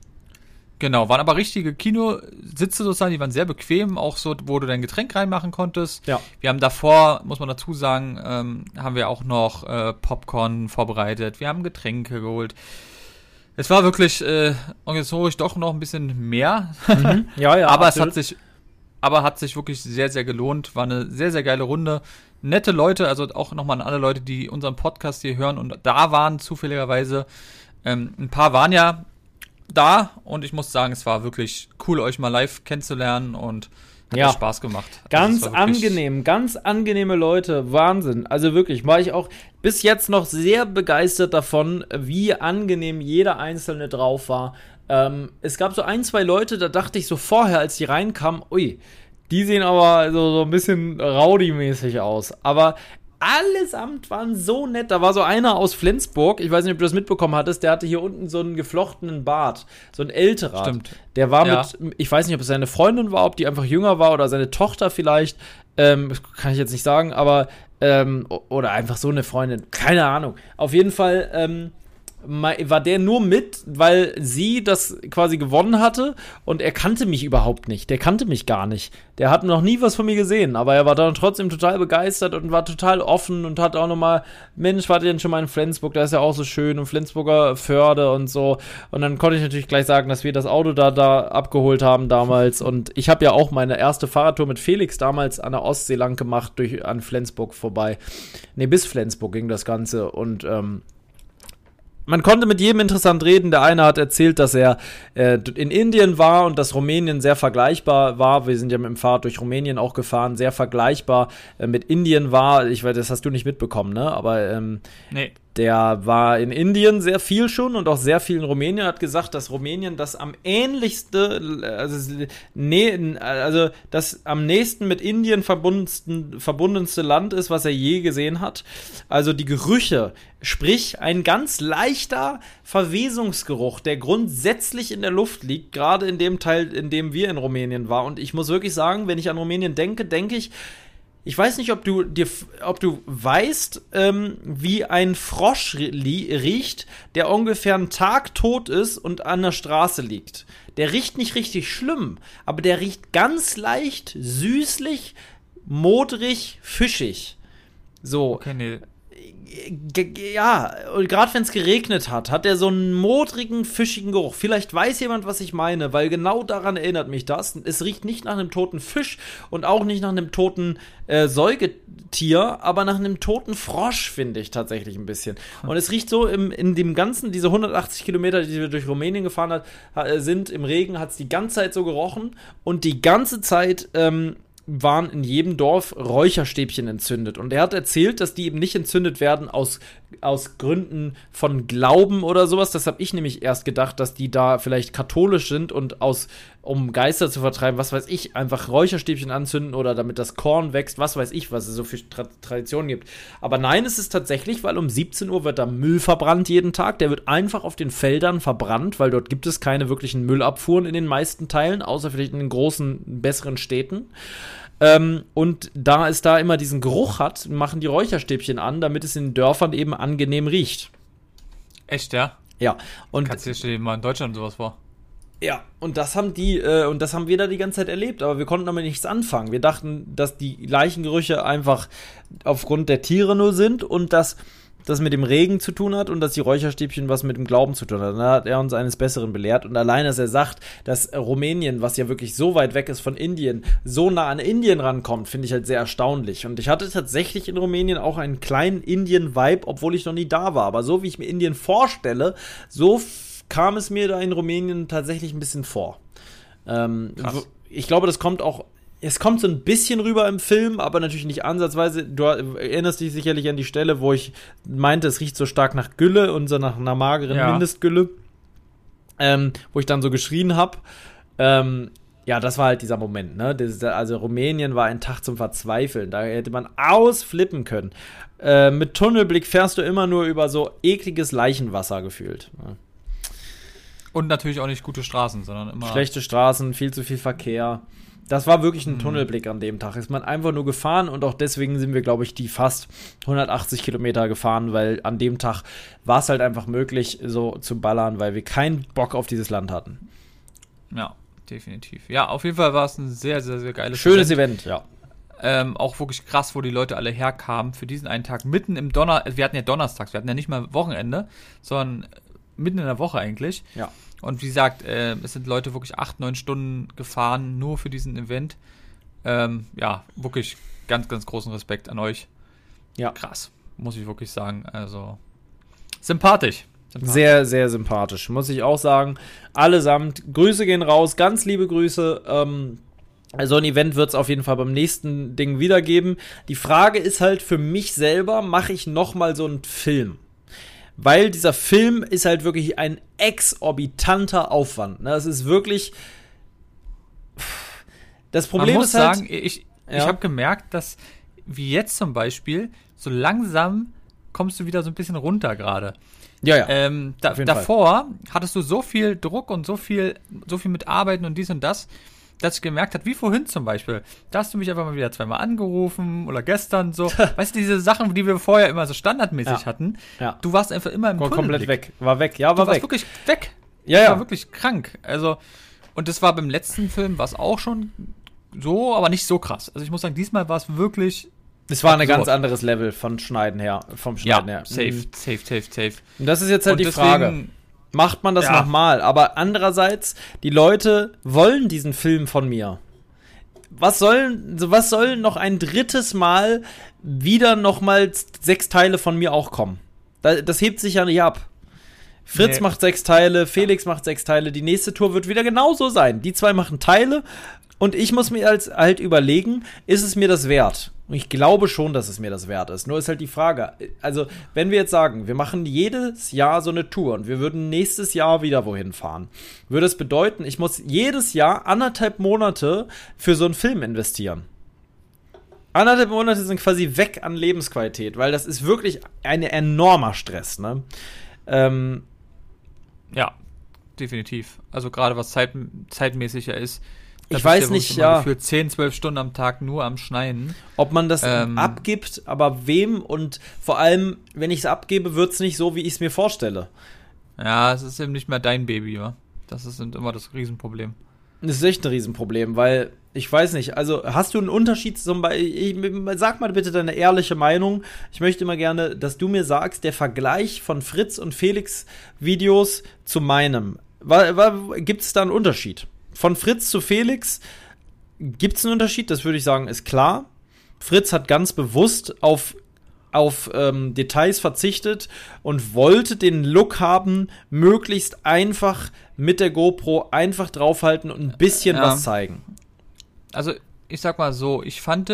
Genau, waren aber richtige Kinositze sozusagen, die waren sehr bequem, auch so, wo du dein Getränk reinmachen konntest. Ja. Wir haben davor, muss man dazu sagen, ähm, haben wir auch noch äh, Popcorn vorbereitet. Wir haben Getränke geholt. Es war wirklich äh, organisatorisch doch noch ein bisschen mehr, Ja, ja. aber es absolut. hat sich, aber hat sich wirklich sehr, sehr gelohnt. War eine sehr, sehr geile Runde. Nette Leute, also auch nochmal an alle Leute, die unseren Podcast hier hören und da waren zufälligerweise. Ähm, ein paar waren ja da und ich muss sagen, es war wirklich cool, euch mal live kennenzulernen und hat Ja. Spaß gemacht. Also Ganz wirklich- angenehm, ganz angenehme Leute, Wahnsinn. Also wirklich, war ich auch bis jetzt noch sehr begeistert davon, wie angenehm jeder Einzelne drauf war. Ähm, es gab so ein, zwei Leute, da dachte ich so vorher, als die reinkamen, ui, die sehen aber so, so ein bisschen rowdy-mäßig aus. Aber allesamt waren so nett. Da war so einer aus Flensburg, ich weiß nicht, ob du das mitbekommen hattest, der hatte hier unten so einen geflochtenen Bart, so ein älterer. Stimmt. Der war Ja. mit, ich weiß nicht, ob es seine Freundin war, ob die einfach jünger war oder seine Tochter vielleicht. Ähm, kann ich jetzt nicht sagen, aber ähm, oder einfach so eine Freundin. Keine Ahnung. Auf jeden Fall ähm, war der nur mit, weil sie das quasi gewonnen hatte und er kannte mich überhaupt nicht. Der kannte mich gar nicht. Der hat noch nie was von mir gesehen, aber er war dann trotzdem total begeistert und war total offen und hat auch nochmal, Mensch, wart ihr denn schon mal in Flensburg? Da ist ja auch so schön und Flensburger Förde und so. Und dann konnte ich natürlich gleich sagen, dass wir das Auto da, da abgeholt haben damals. Und ich habe ja auch meine erste Fahrradtour mit Felix damals an der Ostsee lang gemacht, durch, an Flensburg vorbei. Nee, bis Flensburg ging das Ganze und, ähm, man konnte mit jedem interessant reden. Der eine hat erzählt, dass er äh, in Indien war und dass Rumänien sehr vergleichbar war. Wir sind ja mit dem Fahrrad durch Rumänien auch gefahren, sehr vergleichbar äh, mit Indien war. Ich weiß, das hast du nicht mitbekommen, ne? Aber ähm, Nee. Der war in Indien sehr viel schon und auch sehr viel in Rumänien, hat gesagt, dass Rumänien das am ähnlichste, also, nee, also das am nächsten mit Indien verbundenste, verbundenste Land ist, was er je gesehen hat. Also die Gerüche, sprich ein ganz leichter Verwesungsgeruch, der grundsätzlich in der Luft liegt, gerade in dem Teil, in dem wir in Rumänien waren. Und ich muss wirklich sagen, wenn ich an Rumänien denke, denke ich, ich weiß nicht, ob du dir, ob du weißt, ähm, wie ein Frosch riecht, der ungefähr einen Tag tot ist und an der Straße liegt. Der riecht nicht richtig schlimm, aber der riecht ganz leicht, süßlich, modrig, fischig. So. Okay, nee ja, und gerade wenn es geregnet hat, hat er so einen modrigen, fischigen Geruch. Vielleicht weiß jemand, was ich meine, weil genau daran erinnert mich das. Es riecht nicht nach einem toten Fisch und auch nicht nach einem toten äh, Säugetier, aber nach einem toten Frosch, finde ich tatsächlich ein bisschen. Und es riecht so im, in dem ganzen, diese 180 Kilometer, die wir durch Rumänien gefahren hat, sind, im Regen hat es die ganze Zeit so gerochen und die ganze Zeit ähm, waren in jedem Dorf Räucherstäbchen entzündet. Und er hat erzählt, dass die eben nicht entzündet werden aus, aus Gründen von Glauben oder sowas. Das habe ich nämlich erst gedacht, dass die da vielleicht katholisch sind und aus, um Geister zu vertreiben, was weiß ich, einfach Räucherstäbchen anzünden oder damit das Korn wächst, was weiß ich, was es so für Tra Traditionen gibt. Aber nein, es ist tatsächlich, weil um 17 Uhr wird da Müll verbrannt jeden Tag. Der wird einfach auf den Feldern verbrannt, weil dort gibt es keine wirklichen Müllabfuhren in den meisten Teilen, außer vielleicht in den großen, besseren Städten. Ähm, und da es da immer diesen Geruch hat, machen die Räucherstäbchen an, damit es in den Dörfern eben angenehm riecht. Echt, ja? Ja. Und Kannst du dir mal in Deutschland sowas vor? Ja, und das haben die, äh, und das haben wir da die ganze Zeit erlebt, aber wir konnten damit nichts anfangen. Wir dachten, dass die Leichengerüche einfach aufgrund der Tiere nur sind und dass das mit dem Regen zu tun hat und dass die Räucherstäbchen was mit dem Glauben zu tun hat. Da hat er uns eines Besseren belehrt. Und allein, dass er sagt, dass Rumänien, was ja wirklich so weit weg ist von Indien, so nah an Indien rankommt, finde ich halt sehr erstaunlich. Und ich hatte tatsächlich in Rumänien auch einen kleinen Indien-Vibe, obwohl ich noch nie da war. Aber so wie ich mir Indien vorstelle, so kam es mir da in Rumänien tatsächlich ein bisschen vor. Ähm, ich glaube, das kommt auch es kommt so ein bisschen rüber im Film, aber natürlich nicht ansatzweise. Du erinnerst dich sicherlich an die Stelle, wo ich meinte, es riecht so stark nach Gülle und so nach einer mageren ja. Mindestgülle, ähm, wo ich dann so geschrien habe. Ähm, ja, das war halt dieser Moment, ne? Das, also Rumänien war ein Tag zum Verzweifeln. Da hätte man ausflippen können. Äh, mit Tunnelblick fährst du immer nur über so ekliges Leichenwasser gefühlt. Ne? Und natürlich auch nicht gute Straßen, sondern immer. Schlechte Straßen, viel zu viel Verkehr. Das war wirklich ein mhm. Tunnelblick an dem Tag. Ist man einfach nur gefahren und auch deswegen sind wir, glaube ich, die fast 180 Kilometer gefahren, weil an dem Tag war es halt einfach möglich, so zu ballern, weil wir keinen Bock auf dieses Land hatten. Ja, definitiv. Ja, auf jeden Fall war es ein sehr, sehr, sehr geiles Schönes Event, Event ja. Ähm, auch wirklich krass, wo die Leute alle herkamen für diesen einen Tag. Mitten im Donner, wir hatten ja Donnerstags, wir hatten ja nicht mal Wochenende, sondern mitten in der Woche eigentlich. Ja. Und wie gesagt, äh, es sind Leute wirklich acht, neun Stunden gefahren, nur für diesen Event. Ähm, ja, wirklich ganz, ganz großen Respekt an euch. Ja. Krass, muss ich wirklich sagen. Also, sympathisch. sympathisch. Sehr, sehr sympathisch, muss ich auch sagen. Allesamt, Grüße gehen raus, ganz liebe Grüße. Ähm, so ein Event wird es auf jeden Fall beim nächsten Ding wiedergeben. Die Frage ist halt für mich selber, mache ich nochmal so einen Film? Weil dieser Film ist halt wirklich ein exorbitanter Aufwand. Ne? Das ist wirklich. Das Problem Man muss ist halt, sagen, ich, ja. ich habe gemerkt, dass wie jetzt zum Beispiel so langsam kommst du wieder so ein bisschen runter gerade. Ja, ja. Ähm, da, davor Fall. hattest du so viel Druck und so viel, so viel mit Arbeiten und dies und das dass ich gemerkt habe, wie vorhin zum Beispiel, da hast du mich einfach mal wieder zweimal angerufen oder gestern so. weißt du, diese Sachen, die wir vorher immer so standardmäßig ja. hatten, ja. du warst einfach immer im War komplett weg. War weg, ja, war du weg. warst wirklich weg. Ja, ja. War wirklich krank. Also, und das war beim letzten Film, war es auch schon so, aber nicht so krass. Also ich muss sagen, diesmal war es wirklich es war ein ganz anderes Level von Schneiden her, vom Schneiden ja, her. Safe, mhm. safe, safe, safe. Und das ist jetzt halt und die deswegen, Frage macht man das ja. nochmal. Aber andererseits, die Leute wollen diesen Film von mir. Was soll, was soll noch ein drittes Mal wieder nochmal sechs Teile von mir auch kommen? Das hebt sich ja nicht ab. Fritz nee. macht sechs Teile, Felix macht sechs Teile, die nächste Tour wird wieder genauso sein. Die zwei machen Teile und ich muss mir als halt überlegen, ist es mir das wert? Und ich glaube schon, dass es mir das wert ist. Nur ist halt die Frage, also wenn wir jetzt sagen, wir machen jedes Jahr so eine Tour und wir würden nächstes Jahr wieder wohin fahren, würde es bedeuten, ich muss jedes Jahr anderthalb Monate für so einen Film investieren. Anderthalb Monate sind quasi weg an Lebensqualität, weil das ist wirklich ein enormer Stress, ne? Ähm, ja, definitiv. Also gerade was zeit, zeitmäßiger ist. Ich weiß nicht, ja. Für 10, 12 Stunden am Tag nur am Schneiden. Ob man das ähm, abgibt, aber wem und vor allem, wenn ich es abgebe, wird es nicht so, wie ich es mir vorstelle. Ja, es ist eben nicht mehr dein Baby, ja. Das ist immer das Riesenproblem. Das ist echt ein Riesenproblem, weil ich weiß nicht, also hast du einen Unterschied zum Beispiel, sag mal bitte deine ehrliche Meinung. Ich möchte immer gerne, dass du mir sagst, der Vergleich von Fritz und Felix Videos zu meinem. Gibt es da einen Unterschied? Von Fritz zu Felix gibt es einen Unterschied, das würde ich sagen, ist klar. Fritz hat ganz bewusst auf, auf ähm, Details verzichtet und wollte den Look haben, möglichst einfach mit der GoPro einfach draufhalten und ein bisschen ja. was zeigen. Also, ich sag mal so, ich fand,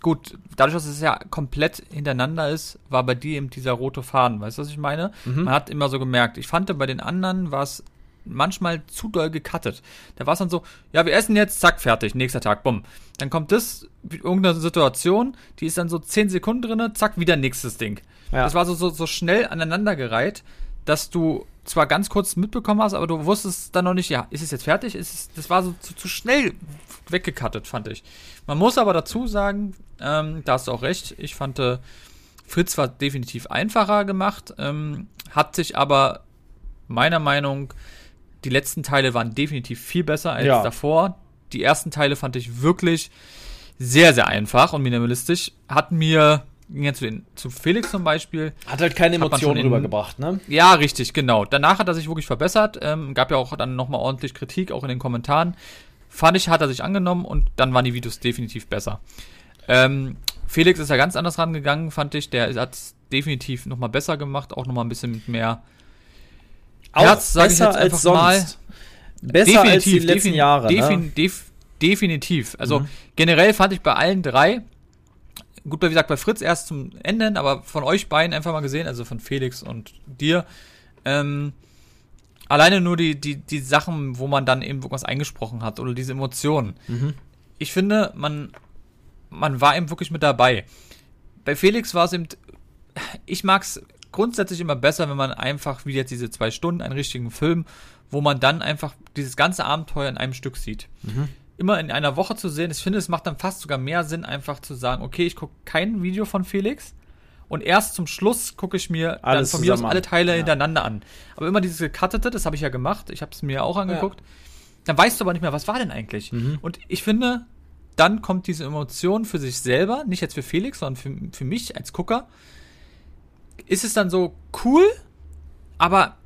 gut, dadurch, dass es ja komplett hintereinander ist, war bei dir eben dieser rote Faden, weißt du, was ich meine? Mhm. Man hat immer so gemerkt. Ich fand, bei den anderen war es manchmal zu doll gecuttet. Da war es dann so, ja, wir essen jetzt, zack, fertig, nächster Tag, bumm. Dann kommt das, irgendeine Situation, die ist dann so 10 Sekunden drin, zack, wieder nächstes Ding. Ja. Das war so, so, so schnell aneinandergereiht, dass du zwar ganz kurz mitbekommen hast, aber du wusstest dann noch nicht, ja, ist es jetzt fertig? Ist es, das war so zu, zu schnell weggekattet, fand ich. Man muss aber dazu sagen, ähm, da hast du auch recht, ich fand, äh, Fritz war definitiv einfacher gemacht, ähm, hat sich aber meiner Meinung nach die letzten Teile waren definitiv viel besser als ja. davor. Die ersten Teile fand ich wirklich sehr, sehr einfach und minimalistisch. Hat mir, ja, zu, den, zu Felix zum Beispiel. Hat halt keine Emotionen rübergebracht, ne? Ja, richtig, genau. Danach hat er sich wirklich verbessert. Ähm, gab ja auch dann nochmal ordentlich Kritik, auch in den Kommentaren. Fand ich, hat er sich angenommen und dann waren die Videos definitiv besser. Ähm, Felix ist ja ganz anders rangegangen, fand ich. Der hat es definitiv nochmal besser gemacht, auch nochmal ein bisschen mit mehr auch Herz, besser als sonst. Mal. Besser definitiv, als die letzten Jahre. Defin, ne? def, definitiv. Also mhm. generell fand ich bei allen drei, gut, wie gesagt, bei Fritz erst zum Ende, aber von euch beiden einfach mal gesehen, also von Felix und dir, ähm, alleine nur die, die, die Sachen, wo man dann eben irgendwas eingesprochen hat oder diese Emotionen. Mhm. Ich finde, man, man war eben wirklich mit dabei. Bei Felix war es eben, ich mag's grundsätzlich immer besser, wenn man einfach wie jetzt diese zwei Stunden einen richtigen Film, wo man dann einfach dieses ganze Abenteuer in einem Stück sieht. Mhm. Immer in einer Woche zu sehen, ich finde, es macht dann fast sogar mehr Sinn, einfach zu sagen, okay, ich gucke kein Video von Felix und erst zum Schluss gucke ich mir Alles dann von mir aus alle Teile ja. hintereinander an. Aber immer dieses gekattete, das habe ich ja gemacht, ich habe es mir auch angeguckt. Ja. Dann weißt du aber nicht mehr, was war denn eigentlich? Mhm. Und ich finde, dann kommt diese Emotion für sich selber, nicht jetzt für Felix, sondern für, für mich als Gucker, ist es dann so cool, aber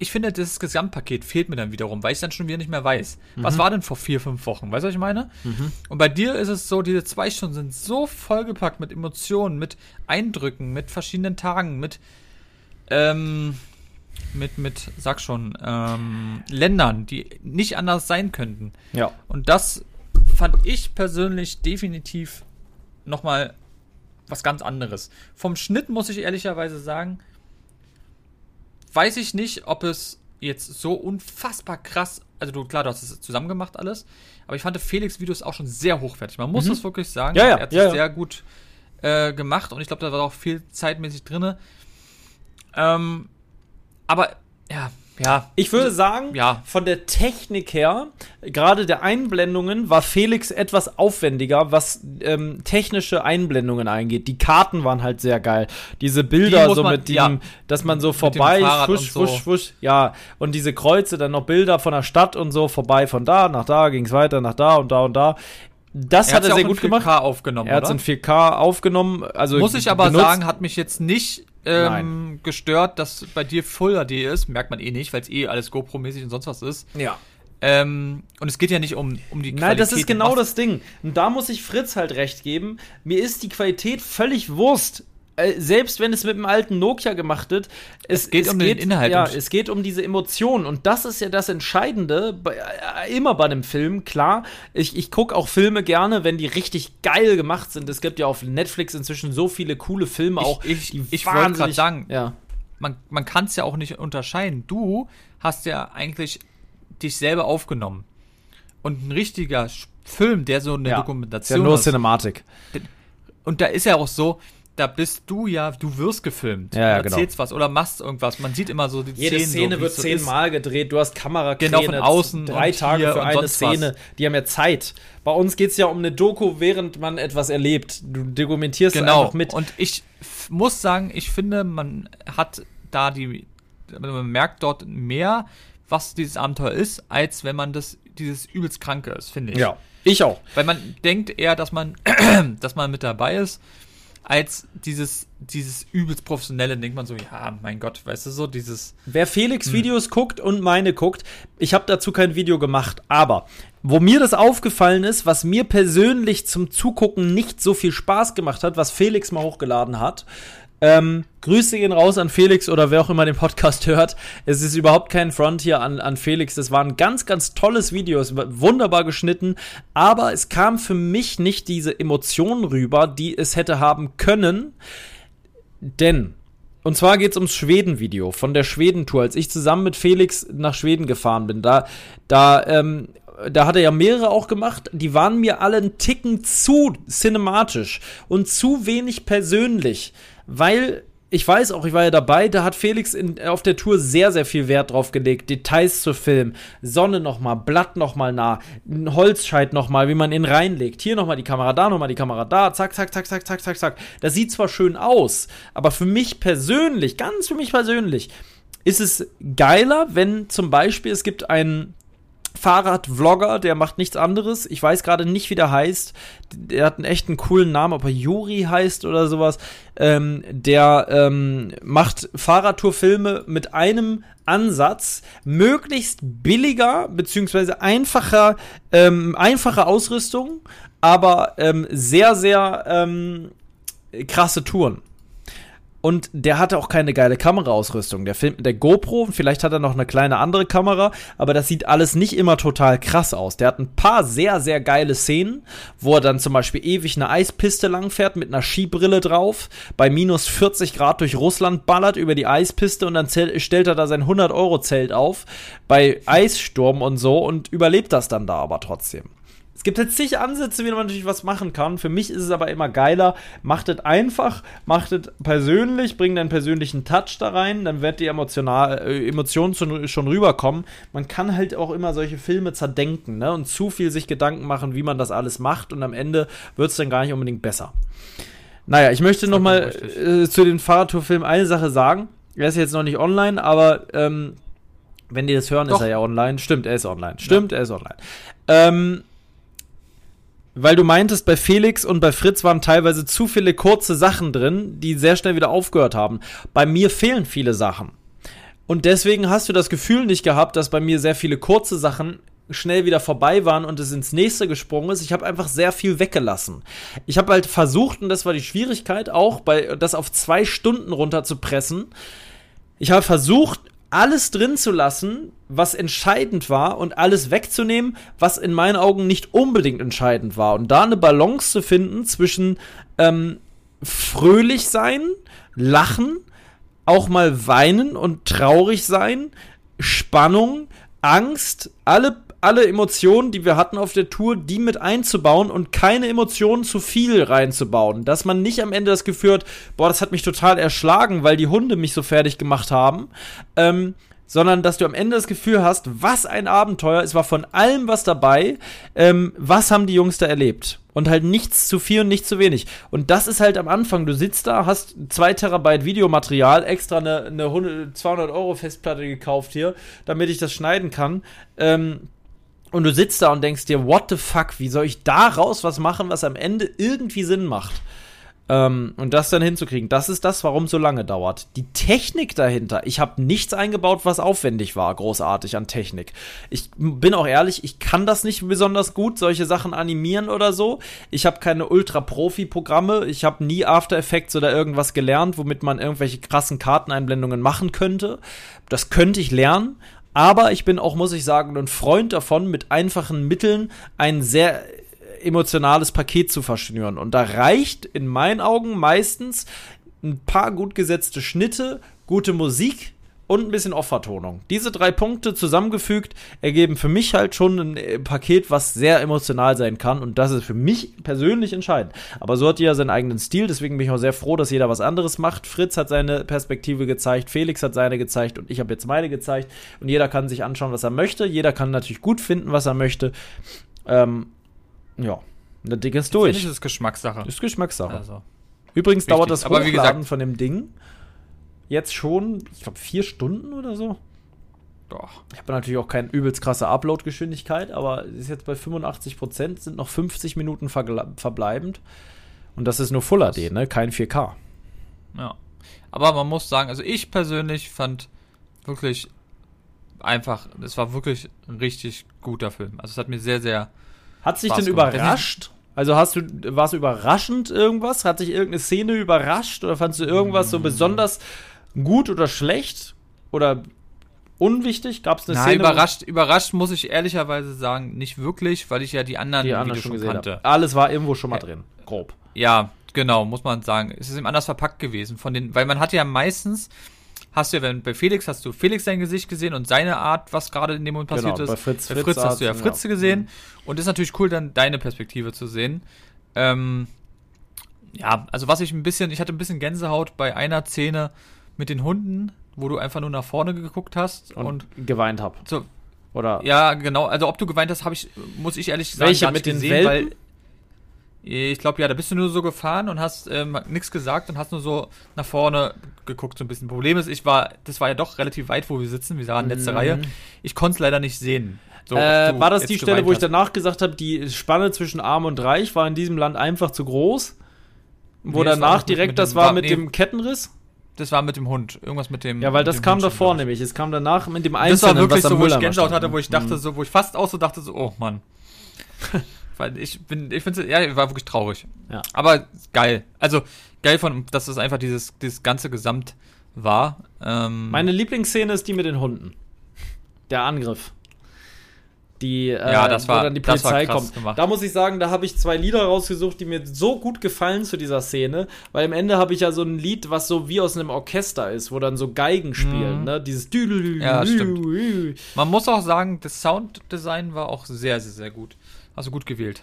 ich finde, das Gesamtpaket fehlt mir dann wiederum, weil ich dann schon wieder nicht mehr weiß. Mhm. Was war denn vor vier, fünf Wochen? Weißt du, was ich meine? Mhm. Und bei dir ist es so, diese zwei Stunden sind so vollgepackt mit Emotionen, mit Eindrücken, mit verschiedenen Tagen, mit, ähm, mit, mit, sag schon, ähm, Ländern, die nicht anders sein könnten. Ja. Und das fand ich persönlich definitiv nochmal was ganz anderes. Vom Schnitt muss ich ehrlicherweise sagen, weiß ich nicht, ob es jetzt so unfassbar krass, also du, klar, du hast es zusammen gemacht alles, aber ich fand Felix Videos auch schon sehr hochwertig. Man muss mhm. das wirklich sagen. Ja, ja, er hat ja, es sehr gut äh, gemacht und ich glaube, da war auch viel zeitmäßig drin. Ähm, aber ja, ja. Ich würde sagen, ja. von der Technik her, gerade der Einblendungen, war Felix etwas aufwendiger, was ähm, technische Einblendungen eingeht. Die Karten waren halt sehr geil. Diese Bilder Die so man, mit dem, ja. dass man so vorbei, fusch, fusch, so. fusch, ja. Und diese Kreuze, dann noch Bilder von der Stadt und so, vorbei von da, nach da, ging es weiter, nach da und da und da. Das er hat er sehr gut gemacht. aufgenommen, er hat es in 4K aufgenommen. Also Muss ich aber benutzt. sagen, hat mich jetzt nicht ähm, gestört, dass bei dir Full HD ist. Merkt man eh nicht, weil es eh alles GoPro-mäßig und sonst was ist. Ja. Ähm, und es geht ja nicht um, um die Qualität. Nein, das ist genau das Ding. Und da muss ich Fritz halt recht geben. Mir ist die Qualität völlig Wurst. Äh, selbst wenn es mit dem alten Nokia gemacht wird, es, es geht um den Inhalt. Ja, es geht um diese Emotionen und das ist ja das Entscheidende, bei, äh, immer bei einem Film, klar. Ich, ich gucke auch Filme gerne, wenn die richtig geil gemacht sind. Es gibt ja auf Netflix inzwischen so viele coole Filme auch. Ich, ich, ich wollte gerade sagen, ja. man, man kann es ja auch nicht unterscheiden. Du hast ja eigentlich dich selber aufgenommen. Und ein richtiger Film, der so eine ja, Dokumentation ist. Ja, nur Cinematik. Und da ist ja auch so, da bist du ja, du wirst gefilmt. Ja, ja du erzählst genau. was oder machst irgendwas. Man sieht immer so die Jede Szenen, Szene so, wird so zehnmal ist. gedreht. Du hast Kamera genau von außen drei Tage für eine Szene. Was. Die haben ja Zeit. Bei uns geht es ja um eine Doku, während man etwas erlebt. Du dokumentierst genau. einfach mit. Und ich muss sagen, ich finde, man hat da die, man merkt dort mehr, was dieses Abenteuer ist, als wenn man das dieses übelst Kranke ist, finde ich. Ja, ich auch. Weil man denkt eher, dass man, dass man mit dabei ist, als dieses, dieses übelst professionelle, denkt man so, ja, mein Gott, weißt du so, dieses. Wer Felix hm. Videos guckt und meine guckt, ich habe dazu kein Video gemacht, aber wo mir das aufgefallen ist, was mir persönlich zum Zugucken nicht so viel Spaß gemacht hat, was Felix mal hochgeladen hat, ähm, Grüße gehen raus an Felix oder wer auch immer den Podcast hört. Es ist überhaupt kein Front hier an, an Felix. Das war ein ganz, ganz tolles Video. Es war wunderbar geschnitten. Aber es kam für mich nicht diese Emotion rüber, die es hätte haben können. Denn, und zwar geht es ums Schweden-Video von der Schweden-Tour, als ich zusammen mit Felix nach Schweden gefahren bin. Da, da ähm, da hat er ja mehrere auch gemacht, die waren mir alle einen Ticken zu cinematisch und zu wenig persönlich, weil ich weiß auch, ich war ja dabei, da hat Felix in, auf der Tour sehr, sehr viel Wert drauf gelegt. Details zu filmen, Sonne nochmal, Blatt nochmal nah, ein Holzscheit nochmal, wie man ihn reinlegt. Hier nochmal die Kamera, da nochmal die Kamera, da, zack, zack, zack, zack, zack, zack, zack. Das sieht zwar schön aus, aber für mich persönlich, ganz für mich persönlich, ist es geiler, wenn zum Beispiel es gibt einen Fahrradvlogger, der macht nichts anderes. Ich weiß gerade nicht, wie der heißt. Der hat einen echten coolen Namen, ob er Juri heißt oder sowas. Ähm, der ähm, macht Fahrradtourfilme mit einem Ansatz, möglichst billiger beziehungsweise einfacher, ähm, einfache Ausrüstung, aber ähm, sehr, sehr ähm, krasse Touren. Und der hatte auch keine geile Kameraausrüstung. Der filmt mit der GoPro, vielleicht hat er noch eine kleine andere Kamera, aber das sieht alles nicht immer total krass aus. Der hat ein paar sehr, sehr geile Szenen, wo er dann zum Beispiel ewig eine Eispiste langfährt mit einer Skibrille drauf, bei minus 40 Grad durch Russland ballert über die Eispiste und dann stellt er da sein 100-Euro-Zelt auf, bei Eissturm und so und überlebt das dann da aber trotzdem. Es gibt jetzt zig Ansätze, wie man natürlich was machen kann. Für mich ist es aber immer geiler. Macht es einfach, macht es persönlich, bringt einen persönlichen Touch da rein, dann wird die emotional, äh, Emotionen schon, schon rüberkommen. Man kann halt auch immer solche Filme zerdenken ne? und zu viel sich Gedanken machen, wie man das alles macht und am Ende wird es dann gar nicht unbedingt besser. Naja, ich möchte noch mal äh, zu den Fahrradtourfilmen eine Sache sagen. Er ist jetzt noch nicht online, aber ähm, wenn die das hören, Doch. ist er ja online. Stimmt, er ist online. Stimmt, ja. er ist online. Ähm, weil du meintest, bei Felix und bei Fritz waren teilweise zu viele kurze Sachen drin, die sehr schnell wieder aufgehört haben. Bei mir fehlen viele Sachen. Und deswegen hast du das Gefühl nicht gehabt, dass bei mir sehr viele kurze Sachen schnell wieder vorbei waren und es ins nächste gesprungen ist. Ich habe einfach sehr viel weggelassen. Ich habe halt versucht, und das war die Schwierigkeit auch, bei das auf zwei Stunden runterzupressen. Ich habe versucht, alles drin zu lassen, was entscheidend war und alles wegzunehmen, was in meinen Augen nicht unbedingt entscheidend war. Und da eine Balance zu finden zwischen ähm, fröhlich sein, lachen, auch mal weinen und traurig sein, Spannung, Angst, alle alle Emotionen, die wir hatten auf der Tour, die mit einzubauen und keine Emotionen zu viel reinzubauen. Dass man nicht am Ende das Gefühl hat, boah, das hat mich total erschlagen, weil die Hunde mich so fertig gemacht haben. Ähm, sondern dass du am Ende das Gefühl hast, was ein Abenteuer, es war von allem was dabei, ähm, was haben die Jungs da erlebt? Und halt nichts zu viel und nichts zu wenig. Und das ist halt am Anfang, du sitzt da, hast zwei Terabyte Videomaterial, extra eine, eine 100, 200 Euro Festplatte gekauft hier, damit ich das schneiden kann. Ähm, und du sitzt da und denkst dir, what the fuck, wie soll ich daraus was machen, was am Ende irgendwie Sinn macht? Ähm, und das dann hinzukriegen, das ist das, warum es so lange dauert. Die Technik dahinter, ich habe nichts eingebaut, was aufwendig war, großartig an Technik. Ich bin auch ehrlich, ich kann das nicht besonders gut, solche Sachen animieren oder so. Ich habe keine Ultra-Profi-Programme, ich habe nie After Effects oder irgendwas gelernt, womit man irgendwelche krassen Karteneinblendungen machen könnte. Das könnte ich lernen, aber ich bin auch, muss ich sagen, ein Freund davon, mit einfachen Mitteln ein sehr emotionales Paket zu verschnüren. Und da reicht in meinen Augen meistens ein paar gut gesetzte Schnitte, gute Musik und ein bisschen Off-Vertonung. Diese drei Punkte zusammengefügt ergeben für mich halt schon ein äh, Paket, was sehr emotional sein kann und das ist für mich persönlich entscheidend. Aber so hat jeder seinen eigenen Stil, deswegen bin ich auch sehr froh, dass jeder was anderes macht. Fritz hat seine Perspektive gezeigt, Felix hat seine gezeigt und ich habe jetzt meine gezeigt und jeder kann sich anschauen, was er möchte. Jeder kann natürlich gut finden, was er möchte. Ähm, ja, der Ding ist durch. Das ist Geschmackssache. Ist Geschmackssache. Also. Übrigens Richtig. dauert das Hochladen gesagt- von dem Ding jetzt schon, ich glaube, vier Stunden oder so. Doch. Ich habe natürlich auch keine übelst krasse Upload-Geschwindigkeit, aber es ist jetzt bei 85 Prozent, sind noch 50 Minuten verbleibend. Und das ist nur Full HD, ne? Kein 4K. Ja. Aber man muss sagen, also ich persönlich fand wirklich einfach, es war wirklich ein richtig guter Film. Also es hat mir sehr, sehr. Hat sich denn gemacht. überrascht? Also hast du, war es überraschend irgendwas? Hat dich irgendeine Szene überrascht? Oder fandst du irgendwas so Mm. besonders gut oder schlecht? Oder unwichtig? Gab es eine Na, Szene? überrascht, überrascht muss ich ehrlicherweise sagen, nicht wirklich, weil ich ja die anderen, die anderen Videos schon gesehen kannte. habe. Alles war irgendwo schon mal Ja. drin. Grob. Ja, genau, muss man sagen. Es ist ihm anders verpackt gewesen. Von den, weil man hat ja meistens, hast du ja, wenn bei Felix hast du Felix sein Gesicht gesehen und seine Art, was gerade in dem Moment passiert Genau, ist. bei Fritz- bei Fritz Fritz hast du ja Art, Fritze ja. gesehen. Und ist natürlich cool, dann deine Perspektive zu sehen. Ähm, ja, also was ich ein bisschen, ich hatte ein bisschen Gänsehaut bei einer Szene mit den Hunden, wo du einfach nur nach vorne geguckt hast Und, und, geweint hab. so, Oder ja, genau. Also ob du geweint hast, habe ich, muss ich ehrlich sagen, Welche mit den gesehen, Welpen? ich glaube ja, da bist du nur so gefahren und hast ähm, nichts gesagt und hast nur so nach vorne geguckt so ein bisschen. Problem ist, ich war, das war ja doch relativ weit, wo wir sitzen. Wir waren letzte Mhm. Reihe. Ich konnte es leider nicht sehen. So, äh, war das die Stelle, wo ich danach gesagt habe, die Spanne zwischen Arm und Reich war in diesem Land einfach zu groß? Wo Nee, das war danach nicht mit- direkt mit das dem- war war- mit nee. dem Kettenriss? Das war mit dem Hund. Irgendwas mit dem. Ja, weil das kam Hund davor ich. nämlich. Es kam danach mit dem Das Einzelnen, war wirklich so, wo ich Mülleimer Gänsehaut stand. hatte, wo ich dachte, Mhm. so, wo ich fast auch so dachte, so, oh Mann. Weil ich bin, ich finde, ja, war wirklich traurig. Ja. Aber geil. Also geil von, dass das einfach dieses, dieses ganze Gesamt war. Ähm, Meine Lieblingsszene ist die mit den Hunden. Der Angriff. Die, äh, Ja, das war- dann die das war Polizei krass kommt. gemacht. Da muss ich sagen, da habe ich zwei Lieder rausgesucht, die mir so gut gefallen zu dieser Szene, weil am Ende habe ich ja so ein Lied, was so wie aus einem Orchester ist, wo dann so Geigen spielen, Mhm. ne? Dieses. Ja, stimmt. man muss auch sagen, das Sounddesign war auch sehr, sehr, sehr gut. Also gut gewählt.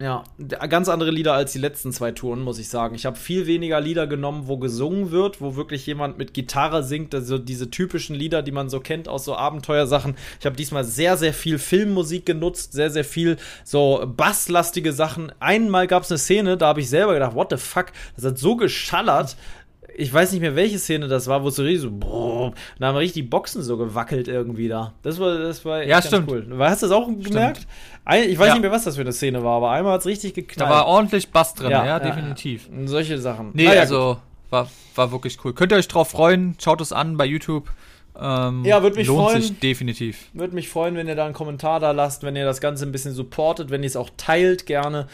Ja, ganz andere Lieder als die letzten zwei Touren, muss ich sagen. Ich habe viel weniger Lieder genommen, wo gesungen wird, wo wirklich jemand mit Gitarre singt, also diese typischen Lieder, die man so kennt aus so Abenteuersachen. Ich habe diesmal sehr, sehr viel Filmmusik genutzt, sehr, sehr viel so basslastige Sachen. Einmal gab es eine Szene, da habe ich selber gedacht, what the fuck, das hat so geschallert. Ich weiß nicht mehr, welche Szene das war, wo es so richtig so, boah, da haben richtig die Boxen so gewackelt irgendwie da. Das war, das war echt Ja, stimmt. cool. Hast du das auch gemerkt? Ein, ich weiß Ja. nicht mehr, was das für eine Szene war, aber einmal hat es richtig Da geknallt. war ordentlich Bass drin, ja, definitiv. ja. Solche Sachen. Nee, Naja, also war, war wirklich cool. Könnt ihr euch drauf freuen? Schaut es an bei YouTube. Ähm, Ja, würd mich lohnt freuen. sich definitiv. Würde mich freuen, wenn ihr da einen Kommentar da lasst, wenn ihr das Ganze ein bisschen supportet, wenn ihr es auch teilt gerne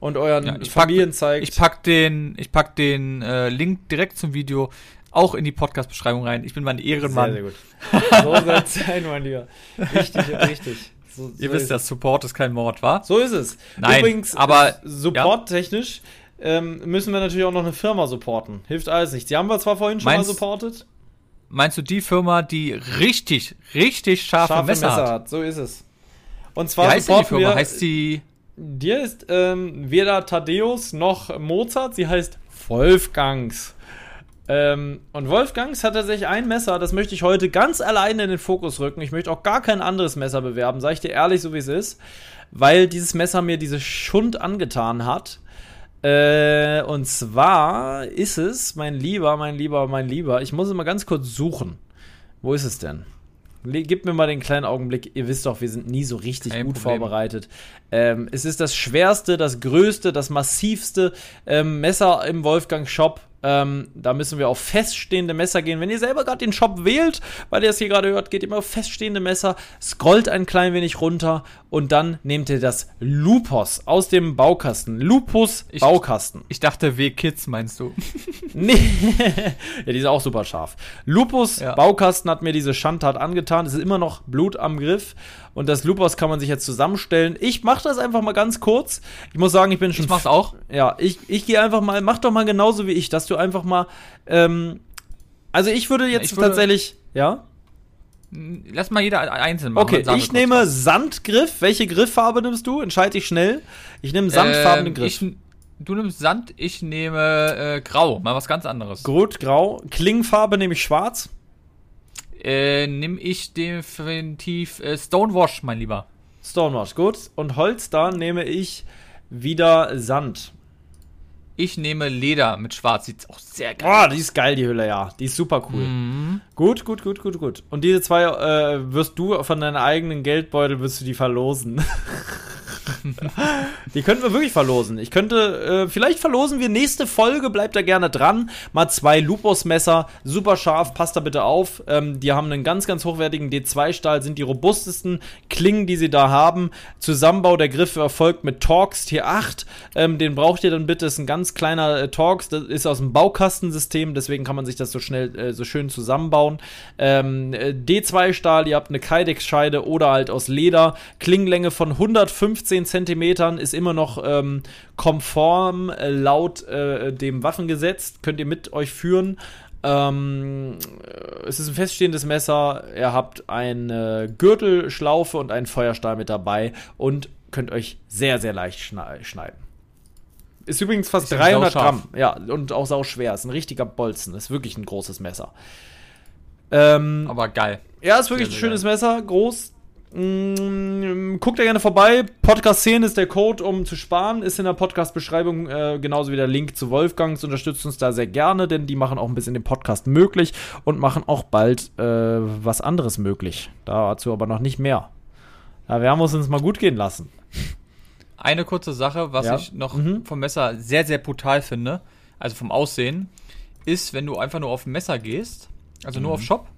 und euren Ja, ich pack- Familien zeigt. Ich pack den, ich pack den äh, Link direkt zum Video auch in die Podcast-Beschreibung rein. Ich bin mein Ehrenmann. Sehr, sehr gut. So soll es sein, mein Lieber. Richtig, richtig. So, so Ihr wisst ja, Support ist kein Mord, wa? So ist es. Nein, Übrigens, aber- äh, supporttechnisch ähm, müssen wir natürlich auch noch eine Firma supporten. Hilft alles nichts. Die haben wir zwar vorhin schon Meinst- mal supportet. Meinst du die Firma, die richtig, richtig scharfe, Scharfe Messer, Messer hat? hat. So ist es. Und Wie zwar heißt denn die Firma? wir Heißt die Dir ist ähm, weder Thaddeus noch Mozart, sie heißt Wolfgangs. Ähm, und Wolfgangs hat tatsächlich ein Messer, das möchte ich heute ganz alleine in den Fokus rücken. Ich möchte auch gar kein anderes Messer bewerben, sage ich dir ehrlich, so wie es ist. Weil dieses Messer mir diese Schund angetan hat. Äh, und zwar ist es, mein Lieber, mein Lieber, mein Lieber, ich muss es mal ganz kurz suchen. Wo ist es denn? Gib mir mal den kleinen Augenblick. Ihr wisst doch, wir sind nie so richtig Kein gut Problem. vorbereitet. Ähm, es ist das schwerste, das größte, das massivste ähm, Messer im Wolfgang-Shop. Ähm, da müssen wir auf feststehende Messer gehen. Wenn ihr selber gerade den Shop wählt, weil ihr es hier gerade hört, geht immer auf feststehende Messer, scrollt ein klein wenig runter und dann nehmt ihr das Lupus aus dem Baukasten. Lupus Ich- Baukasten. Ich dachte W-Kids meinst du. Nee. ja, die ist auch super scharf. Lupus Ja. Baukasten hat mir diese Schandtat angetan. Es ist immer noch Blut am Griff. Und das Lupus kann man sich jetzt zusammenstellen. Ich mache das einfach mal ganz kurz. Ich muss sagen, ich bin schon. Ich mach's auch. Ja, ich, ich gehe einfach mal, mach doch mal genauso wie ich, dass du einfach mal. Ähm, also ich würde jetzt Ich würde- tatsächlich. Ja? Lass mal jeder einzeln machen. Okay, ich nehme was. Sandgriff. Welche Grifffarbe nimmst du? Entscheide dich schnell. Ich nehme sandfarbenen Ähm, Griff. Ich, du nimmst Sand, ich nehme äh, Grau. Mal was ganz anderes. Gut, grau. Klingenfarbe nehme ich schwarz. Äh, nimm ich definitiv äh, Stonewash, mein Lieber. Stonewash, gut. Und Holz, da nehme ich wieder Sand. Ich nehme Leder mit Schwarz. Sieht auch sehr geil Boah, die ist geil, die Hülle, ja. Die ist super cool. Mhm. Gut, gut, gut, gut, gut. Und diese zwei äh, wirst du von deinem eigenen Geldbeutel, wirst du die verlosen. die könnten wir wirklich verlosen. Ich könnte, äh, vielleicht verlosen wir nächste Folge, bleibt da gerne dran. Mal zwei Lupus-Messer, super scharf, passt da bitte auf. Ähm, die haben einen ganz, ganz hochwertigen D2-Stahl, sind die robustesten Klingen, die sie da haben. Zusammenbau der Griffe erfolgt mit Torx Tier 8. Ähm, den braucht ihr dann bitte, ist ein ganz kleiner äh, Torx, das ist aus dem Baukastensystem, deswegen kann man sich das so schnell, äh, so schön zusammenbauen. Ähm, äh, D2-Stahl, ihr habt eine Kydex-Scheide oder halt aus Leder. Klingenlänge von 115 Zentimetern ist immer noch ähm, konform äh, laut äh, dem Waffengesetz. Könnt ihr mit euch führen. Ähm, äh, es ist ein feststehendes Messer. Ihr habt eine Gürtelschlaufe und einen Feuerstahl mit dabei und könnt euch sehr, sehr leicht schneiden. Ist übrigens fast Ist ja 300 sauscharf. Gramm. Ja, und auch sau schwer. Ist ein richtiger Bolzen. Ist wirklich ein großes Messer. Ähm, Aber geil. ja, ist wirklich Sehr, ein schönes Messer, groß. Mm, guckt da gerne vorbei. Podcast 10 ist der Code, um zu sparen. Ist in der Podcast-Beschreibung äh, genauso wie der Link zu Wolfgangs. Unterstützt uns da sehr gerne, denn die machen auch ein bisschen den Podcast möglich und machen auch bald äh, was anderes möglich. Dazu aber noch nicht mehr. Werden wir es uns mal gut gehen lassen. Eine kurze Sache, was Ja. ich noch Mhm. vom Messer sehr, sehr brutal finde, also vom Aussehen, ist, wenn du einfach nur auf Messer gehst, also nur auf Shop,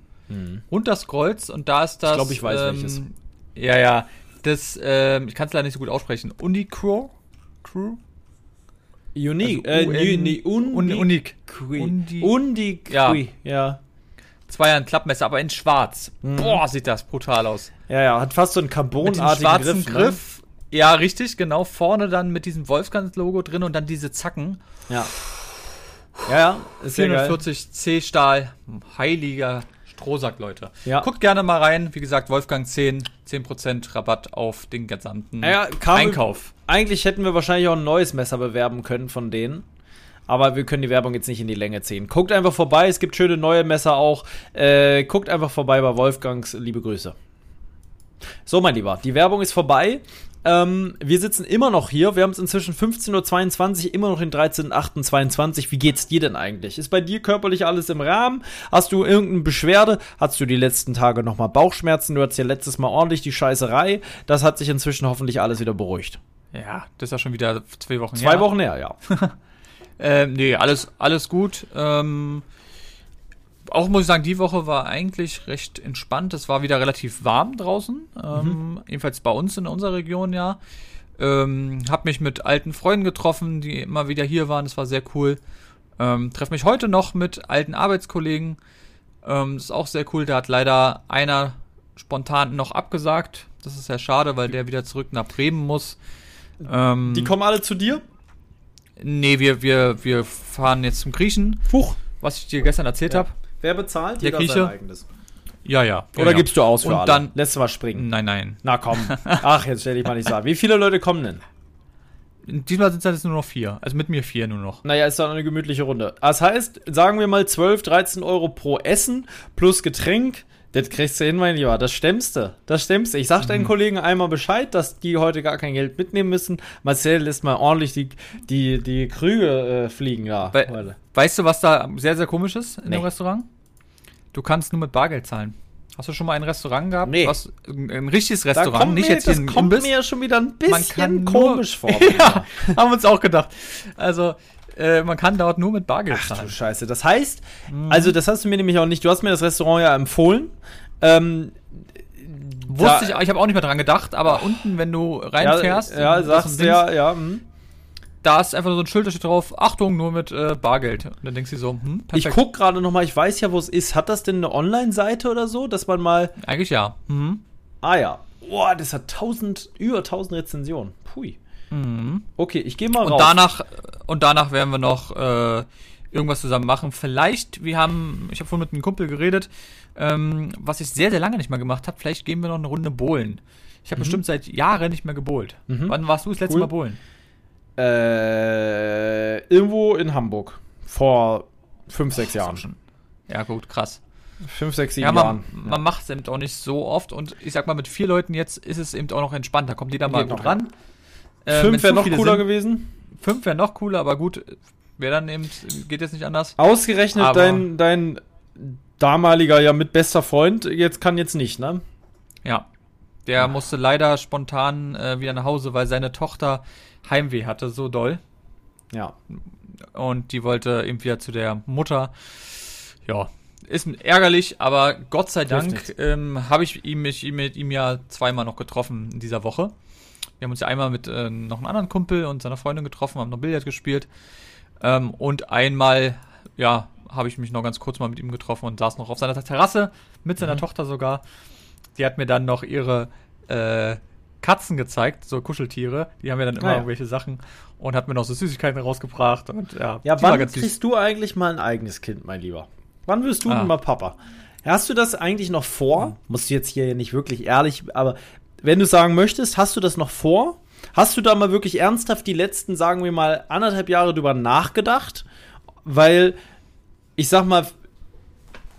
runter scrollst und da ist das. Mhm. glaub, ich weiß, welches. Ja, ja. Das, ähm, ich kann es leider nicht so gut aussprechen. Unicro? Crew? Unique. Also äh, UN nee, Un Undi- Unique. Undi- Undi. Ja. Ja. Zweier ein Klappmesser, aber in schwarz. Mhm. Boah, sieht das brutal aus. ja, ja, hat fast so einen Mit dem carbonartigen schwarzen Griff. Griff. Ne? Ja, richtig, genau. Vorne dann mit diesem Wolfgang-Logo drin und dann diese Zacken. Ja. Ja, ja, ist sehr geil. 440 C-Stahl, heiliger Strohsack, Leute. Ja. Guckt gerne mal rein. Wie gesagt, Wolfgang 10, 10% Rabatt auf den gesamten Ja, kam- Einkauf. Eigentlich hätten wir wahrscheinlich auch ein neues Messer bewerben können von denen. Aber wir können die Werbung jetzt nicht in die Länge ziehen. Guckt einfach vorbei, es gibt schöne neue Messer auch. Äh, guckt einfach vorbei bei Wolfgangs. Liebe Grüße. So, mein Lieber, die Werbung ist vorbei. Ähm, wir sitzen immer noch hier. Wir haben es inzwischen 15.22 Uhr, immer noch in 13.28 Wie geht's dir denn eigentlich? Ist bei dir körperlich alles im Rahmen? Hast du irgendeine Beschwerde? Hast du die letzten Tage nochmal Bauchschmerzen? Du hattest ja letztes Mal ordentlich die Scheißerei. Das hat sich inzwischen hoffentlich alles wieder beruhigt. Ja, das ist ja schon wieder zwei Wochen Zwei her. Wochen her, ja. Ähm, nee, alles, alles gut. Ähm, auch muss ich sagen, die Woche war eigentlich recht entspannt. Es war wieder relativ warm draußen. Ähm, Jedenfalls bei uns in unserer Region, ja. Ähm, hab mich mit alten Freunden getroffen, die immer wieder hier waren. Das war sehr cool. Ähm, treffe mich heute noch mit alten Arbeitskollegen. Ähm, das ist auch sehr cool. Da hat leider einer spontan noch abgesagt. Das ist sehr schade, weil der wieder zurück nach Bremen muss. Ähm, Die kommen alle zu dir? Nee, wir, wir, wir fahren jetzt zum Griechen, Fuch. was ich dir gestern erzählt Ja. habe. Wer bezahlt? Der Jeder sein Grieche? eigenes. Ja, ja. Oder ja, ja. gibst du aus für Und alle? dann- Lässt du mal springen. Nein, nein. Na komm. Ach, jetzt stell dich mal nicht so an. Wie viele Leute kommen denn? Diesmal sind es jetzt nur noch vier. Also mit mir vier nur noch. Naja, ist doch eine gemütliche Runde. Das heißt, sagen wir mal 12, 13 Euro pro Essen plus Getränk. Das kriegst du hin, mein Lieber. Das stemmst du. Das stemmst du. Ich sag Mhm. deinen Kollegen einmal Bescheid, dass die heute gar kein Geld mitnehmen müssen. Marcel lässt mal ordentlich die, die, die Krüge äh, fliegen da. Weil- heute. Weißt du, was da sehr, sehr komisch ist in Nee. dem Restaurant? Du kannst nur mit Bargeld zahlen. Hast du schon mal ein Restaurant gehabt? Nee. Was, ein, richtiges Restaurant, nicht mir, jetzt hier das kommt Imbiss? mir ja schon wieder ein Man bisschen kann nur- komisch vor. ja, haben wir uns auch gedacht. Also, äh, man kann dort nur mit Bargeld Ach du zahlen. Scheiße. Das heißt, also das hast du mir nämlich auch nicht, du hast mir das Restaurant ja empfohlen. Ähm, Wusste da- ich, ich habe auch nicht mehr dran gedacht, aber unten, wenn du reinfährst, ja, ja sagst Dings, ja, ja. Hm. Da ist einfach so ein Schild, da steht drauf, Achtung, nur mit äh, Bargeld. Und dann denkst du so, hm, Ich perfekt. guck gerade noch mal, ich weiß ja, wo es ist. Hat das denn eine Online-Seite oder so, dass man mal Eigentlich ja. Mhm. Ah ja. Boah, das hat 1000 über 1000 Rezensionen. Pui. Okay, ich gehe mal Mhm. Und rauf. danach, und danach werden wir noch äh, irgendwas zusammen machen. Vielleicht, wir haben, ich habe vorhin mit einem Kumpel geredet, ähm, was ich sehr, sehr lange nicht mehr gemacht habe. Vielleicht gehen wir noch eine Runde bowlen. Ich habe bestimmt seit Jahren nicht mehr gebowlt. Wann warst du das letzte Mhm. Cool. Mal bowlen? Äh, irgendwo in Hamburg vor 5, 6 Ist Jahren. schon. Ja, gut, krass. 5, 6, 7 Ja, man, Jahren. man macht es eben auch nicht so oft und ich sag mal, mit vier Leuten jetzt ist es eben auch noch entspannt. Da kommt jeder mal Geht gut noch, ran. Äh, Fünf wäre noch cooler sind- gewesen. Fünf wäre noch cooler, aber gut, wäre dann eben, geht jetzt nicht anders. Ausgerechnet Aber- dein, dein damaliger, ja mit bester Freund, jetzt kann jetzt nicht, ne? Ja. Der musste leider spontan äh, wieder nach Hause, weil seine Tochter Heimweh hatte, so doll. Ja. Und die wollte eben wieder zu der Mutter. Ja, ist ärgerlich, aber Gott sei Dank ähm, habe ich ihn, mich mit ihm ja zweimal noch getroffen in dieser Woche. Wir haben uns ja einmal mit äh, noch einem anderen Kumpel und seiner Freundin getroffen, haben noch Billard gespielt. Ähm, und einmal, ja, habe ich mich noch ganz kurz mal mit ihm getroffen und saß noch auf seiner Terrasse mit seiner Tochter sogar. Die hat mir dann noch ihre äh, Katzen gezeigt, so Kuscheltiere. Die haben mir dann immer Ah, ja. irgendwelche Sachen und hat mir noch so Süßigkeiten rausgebracht. Und ja, Ja, wann ganz süß. kriegst du eigentlich mal ein eigenes Kind, mein Lieber? Wann wirst du Ah. denn mal Papa? Hast du das eigentlich noch vor? Musst du jetzt hier nicht wirklich ehrlich, aber wenn du sagen möchtest, hast du das noch vor? Hast du da mal wirklich ernsthaft die letzten, sagen wir mal, anderthalb Jahre drüber nachgedacht? Weil, ich sag mal,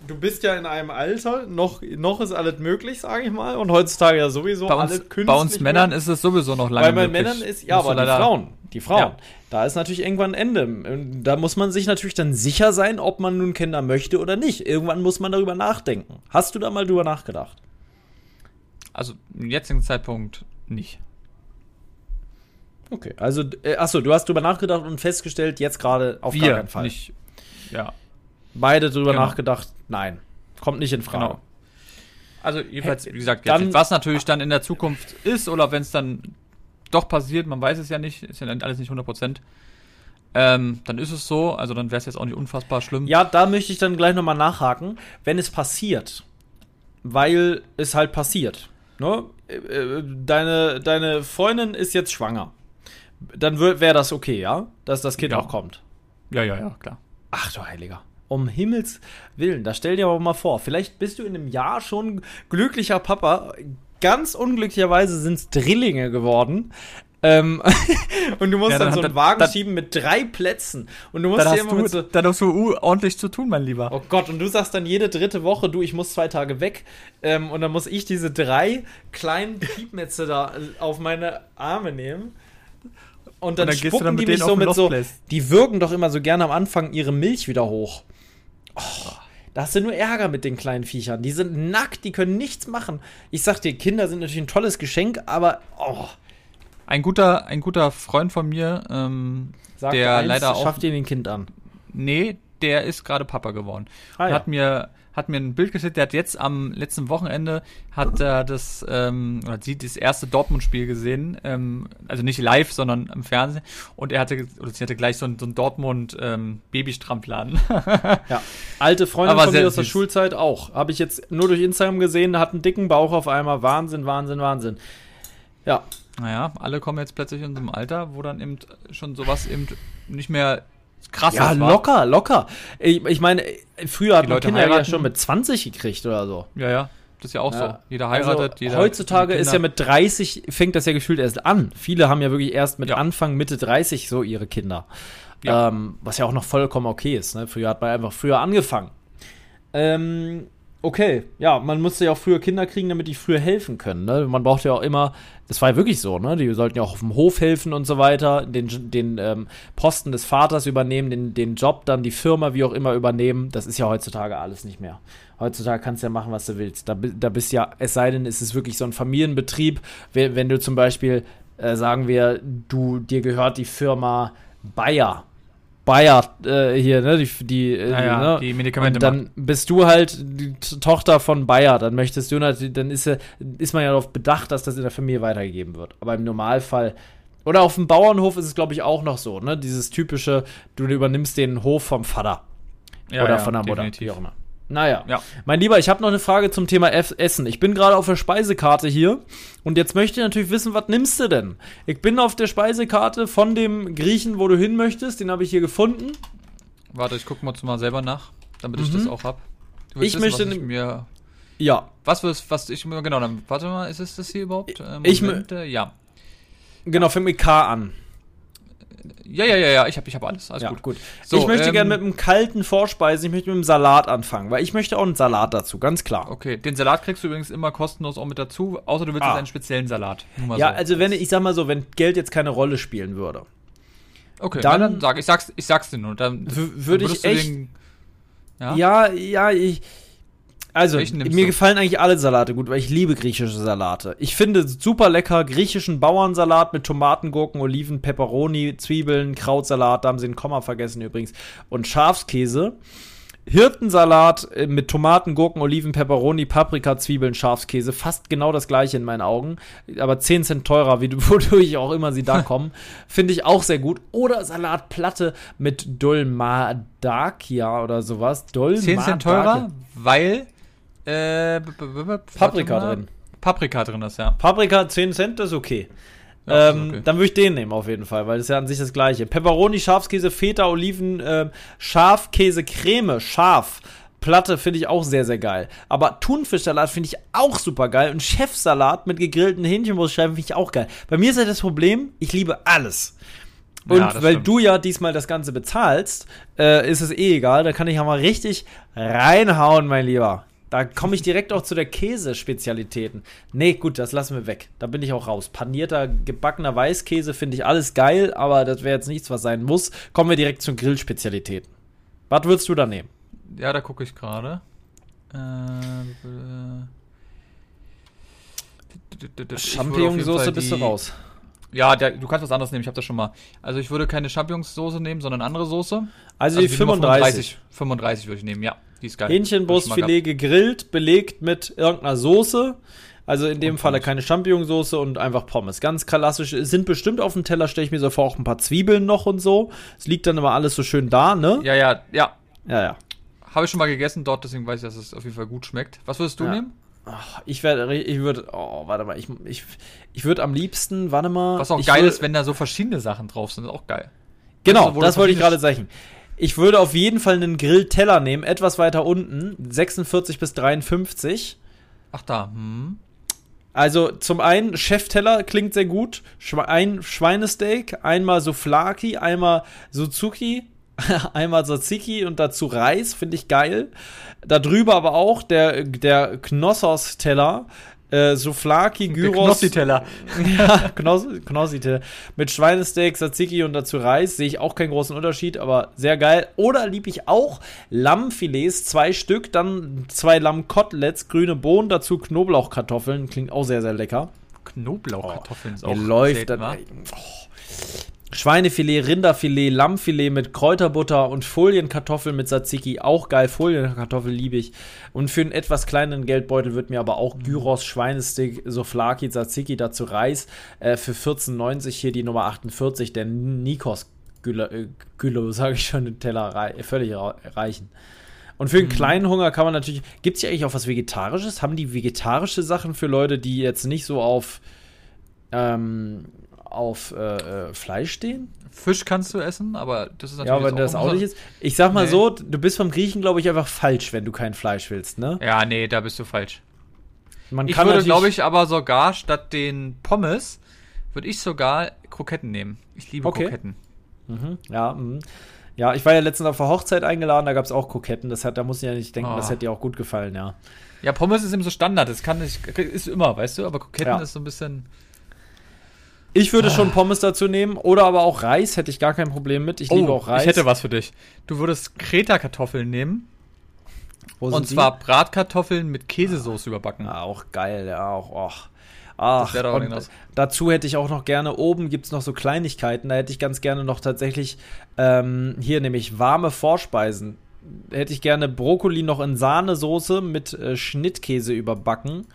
du bist ja in einem Alter, noch, noch ist alles möglich, sage ich mal, und heutzutage ja sowieso bei uns, alles bei uns künstlich Männern möglich. ist es sowieso noch lange Bei möglich. Männern ist, ja, Musst aber die Frauen, die Frauen, Ja. da ist natürlich irgendwann ein Ende. Da muss man sich natürlich dann sicher sein, ob man nun Kinder möchte oder nicht. Irgendwann muss man darüber nachdenken. Hast du da mal drüber nachgedacht? Also, im jetzigen Zeitpunkt nicht. Okay, also, äh, achso, du hast drüber nachgedacht und festgestellt, jetzt gerade auf gar Wir, keinen Fall. nicht. Ja, Beide drüber Genau. nachgedacht, nein. Kommt nicht in Frage. genau. Also, jedenfalls, wie gesagt, Dann- was natürlich dann in der Zukunft ist oder wenn es dann doch passiert, man weiß es ja nicht, ist ja alles nicht 100%. Ähm, dann ist es so, also dann wäre es jetzt auch nicht unfassbar schlimm. Ja, da möchte ich dann gleich nochmal nachhaken. Wenn es passiert, weil es halt passiert, ne? Äh, äh, Deine, deine Freundin ist jetzt schwanger. Dann wäre das okay, ja? Dass das Kind Ja. auch kommt. ja, ja, ja klar. Ach du Heiliger. Um Himmels Willen, da stell dir aber mal vor, vielleicht bist du in einem Jahr schon glücklicher Papa. Ganz unglücklicherweise sind es Drillinge geworden. Ähm, und du musst Ja, dann, dann so einen Wagen dann- schieben mit drei Plätzen. Und du musst Dann hast, immer mit du, so, dann hast du uh, ordentlich zu tun, mein Lieber. Oh Gott, und du sagst dann jede dritte Woche, du, ich muss zwei Tage weg. Ähm, und dann muss ich diese drei kleinen Piepmetze da äh, auf meine Arme nehmen. Und dann, dann gehst du spucken dann mit die mich so mit so. Die würgen doch immer so gerne am Anfang ihre Milch wieder hoch. Oh, da hast du nur Ärger mit den kleinen Viechern. Die sind nackt, die können nichts machen. Ich sag dir, Kinder sind natürlich ein tolles Geschenk, aber oh, Ein guter, ein guter Freund von mir, ähm, sag der eins, leider auch schafft dir den Kind an. Nee, der ist gerade Papa geworden. Ah, ja. hat mir hat mir ein Bild geschickt, der hat jetzt am letzten Wochenende hat er das ähm, oder sie das erste Dortmund-Spiel gesehen, ähm, also nicht live, sondern im Fernsehen und er hatte oder sie hatte gleich so ein, so ein Dortmund ähm, Babystrampladen. Ja. Alte Freundin Aber von mir aus der. Schulzeit auch. Habe ich jetzt nur durch Instagram gesehen, hat einen dicken Bauch auf einmal. Wahnsinn, Wahnsinn, Wahnsinn. Ja, naja, alle kommen jetzt plötzlich in so einem Alter, wo dann eben schon sowas eben nicht mehr krass ja locker, locker. Ich, ich meine, früher hat man Kinder ja schon mit 20 gekriegt oder so. Ja, ja, das ist ja auch Ja. so. Jeder heiratet, also, jeder Heutzutage ist ja mit 30, fängt das ja gefühlt erst an. Viele haben ja wirklich erst mit Ja. Anfang, Mitte 30 so ihre Kinder. Ja. Ähm, was ja auch noch vollkommen okay ist. Ne? Früher hat man einfach früher angefangen. Ähm, okay, ja, man musste ja auch früher Kinder kriegen, damit die früher helfen können. Ne? Man braucht ja auch immer, das war ja wirklich so, ne? Die sollten ja auch auf dem Hof helfen und so weiter, den, den ähm, Posten des Vaters übernehmen, den, den Job dann, die Firma, wie auch immer übernehmen. Das ist ja heutzutage alles nicht mehr. Heutzutage kannst du ja machen, was du willst. Da, da bist ja, es sei denn, es ist wirklich so ein Familienbetrieb. Wenn, wenn du zum Beispiel, äh, sagen wir, du, dir gehört die Firma Bayer Bayer äh, hier, ne, die, die, äh, ja, ne? die Medikamente. Und dann bist du halt die Tochter von Bayer, dann möchtest du natürlich, dann ist, ist man ja darauf bedacht, dass das in der Familie weitergegeben wird. Aber im Normalfall, oder auf dem Bauernhof ist es, glaube ich, auch noch so, ne, dieses typische, du übernimmst den Hof vom Vater. Ja, oder ja, von der Mutter, definitiv. wie auch immer. Naja. Ja. Mein Lieber, ich habe noch eine Frage zum Thema F Essen. Ich bin gerade auf der Speisekarte hier und jetzt möchte ich natürlich wissen, was nimmst du denn? Ich bin auf der Speisekarte von dem Griechen, wo du hin möchtest. Den habe ich hier gefunden. Warte, ich gucke mal, mal selber nach, damit ich Mhm. das auch hab. Du Ich möchte was ich ne- mir. Ja, Was, was, was ich mir. Genau, dann warte mal, ist es das hier überhaupt? Äh, Ich mö- Moment, äh, ja. genau, fängt mit K an. Ja, ja, ja, ja, ich habe ich hab alles. Alles ja, gut. gut. So, ich möchte ähm, gerne mit einem kalten Vorspeisen, ich möchte mit einem Salat anfangen, weil ich möchte auch einen Salat dazu, ganz klar. Okay, den Salat kriegst du übrigens immer kostenlos auch mit dazu, außer du willst Ah. jetzt einen speziellen Salat. Ja, so. also wenn ich sag mal so, wenn Geld jetzt keine Rolle spielen würde, Okay, dann- dann, sag ich sag's, ich sag's dir nur. Dann würde ich echt Den, ja? Ja, ja, ich. Also, mir du? gefallen eigentlich alle Salate gut, weil ich liebe griechische Salate. Ich finde super lecker griechischen Bauernsalat mit Tomaten, Gurken, Oliven, Peperoni, Zwiebeln, Krautsalat, da haben sie ein Komma vergessen übrigens, und Schafskäse. Hirtensalat äh, mit Tomaten, Gurken, Oliven, Peperoni, Paprika, Zwiebeln, Schafskäse. Fast genau das gleiche in meinen Augen. Aber 10 Cent teurer, wie, wodurch auch immer sie da kommen. Finde ich auch sehr gut. Oder Salatplatte mit Dolmadakia oder sowas. 10 Cent teurer, weil äh, Paprika drin. Paprika drin ist, ja. Paprika 10 Cent, das ist okay. Ja, ähm, okay. Dann würde ich den nehmen auf jeden Fall, weil das ist ja an sich das gleiche. Pepperoni, Schafskäse, Feta, Oliven, ähm, Schafkäse, Creme, Schaf. Platte finde ich auch sehr, sehr geil. Aber Thunfischsalat finde ich auch super geil. Und Chefsalat mit gegrillten Hähnchenbrustscheiben finde ich auch geil. Bei mir ist ja das Problem, ich liebe alles. Und Ja, weil stimmt. du ja diesmal das Ganze bezahlst, äh, ist es eh egal. Da kann ich ja mal richtig reinhauen, mein Lieber. Da komme ich direkt auch zu der Käsespezialitäten. Nee, gut, das lassen wir weg. Da bin ich auch raus. Panierter, gebackener Weißkäse finde ich alles geil, aber das wäre jetzt nichts, was sein muss. Kommen wir direkt zu Grillspezialitäten. Was würdest du da nehmen? Ja, da gucke ich gerade. Äh, äh, Champignonsauce bist du raus. Ja, der, du kannst was anderes nehmen, ich habe das schon mal. Also ich würde keine Champignonsauce nehmen, sondern andere Soße. Also, die die Nummer 35. 35, 35 würde ich nehmen, ja. Die ist geil. Hähnchenbrustfilet gegrillt, belegt mit irgendeiner Soße. Also in dem Und Falle keine Champignonsauce und einfach Pommes. Ganz klassisch. Es Sind bestimmt auf dem Teller, stelle ich mir so vor, auch ein paar Zwiebeln noch und so. Es liegt dann immer alles so schön da, ne? Ja, ja, ja. Ja, ja. Habe ich schon mal gegessen dort, deswegen weiß ich, dass es auf jeden Fall gut schmeckt. Was würdest du Ja. nehmen? Ach, ich werde, ich würde, oh, warte mal, ich, ich, ich würde am liebsten, warte mal. Was auch geil würd- ist, wenn da so verschiedene Sachen drauf sind, ist auch geil. Genau, Also, das wollte ich gerade sagen. Ich würde auf jeden Fall einen Grillteller nehmen, etwas weiter unten, 46 bis 53. Ach da, hm. Also zum einen, Chefteller klingt sehr gut. Ein Schweinesteak, einmal Souflaki, einmal Suzuki, einmal Tzatziki und dazu Reis, finde ich geil. Darüber aber auch der, der Knossos-Teller, äh, Souflaki, Gyros. Knossi-Teller. ja, Knoss, Knossi-Teller. Mit Schweinesteak, Tzatziki und dazu Reis. Sehe ich auch keinen großen Unterschied, aber sehr geil. Oder lieb ich auch Lammfilets, zwei Stück, dann zwei Lammkoteletts, grüne Bohnen, dazu Knoblauchkartoffeln. Klingt auch sehr, sehr lecker. Knoblauchkartoffeln ist Mir auch läuft dann. Oh. Schweinefilet, Rinderfilet, Lammfilet mit Kräuterbutter und Folienkartoffeln mit Tzatziki. Auch geil. Folienkartoffeln liebe ich. Und für einen etwas kleineren Geldbeutel wird mir aber auch Gyros, Schweinestick, Souflaki, Tzatziki, dazu Reis. Äh, für 14,90 hier die Nummer 48, der Nikos Gülo, äh, sage ich schon, den Teller rei völlig reichen. Und für einen kleinen Hunger kann man natürlich. Gibt es hier eigentlich auch was Vegetarisches? Haben die vegetarische Sachen für Leute, die jetzt nicht so auf, ähm, auf äh, äh, Fleisch stehen? Fisch kannst du essen, aber das ist natürlich. Ja, wenn jetzt das auch nicht ist. Ich sag mal Nee. so, du bist vom Griechen, glaube ich, einfach falsch, wenn du kein Fleisch willst, ne? Ja, nee, da bist du falsch. Man Ich würde, glaube ich, aber sogar statt den Pommes, würde ich sogar Kroketten nehmen. Ich liebe Okay. Kroketten. Mhm, ja, mhm. Ja, ich war ja letztens auf der Hochzeit eingeladen, da gab es auch Kroketten. Das hat, da muss ich ja nicht denken, Oh. das hätte dir auch gut gefallen, ja. Ja, Pommes ist eben so Standard. Das kann nicht, ist immer, weißt du, aber Kroketten Ja. ist so ein bisschen. Ich würde Ah. schon Pommes dazu nehmen oder aber auch Reis, hätte ich gar kein Problem mit. Ich liebe auch Reis. Oh, ich hätte was für dich. Du würdest Kreta-Kartoffeln nehmen Wo sind und die? zwar Bratkartoffeln mit Käsesoße überbacken. Ja, auch geil, ja, auch. Och. Ach, Das wär doch und dazu hätte ich auch noch gerne, oben gibt es noch so Kleinigkeiten, da hätte ich ganz gerne noch tatsächlich, ähm, hier nämlich warme Vorspeisen. Hätte ich gerne Brokkoli noch in Sahnesoße mit äh, Schnittkäse überbacken.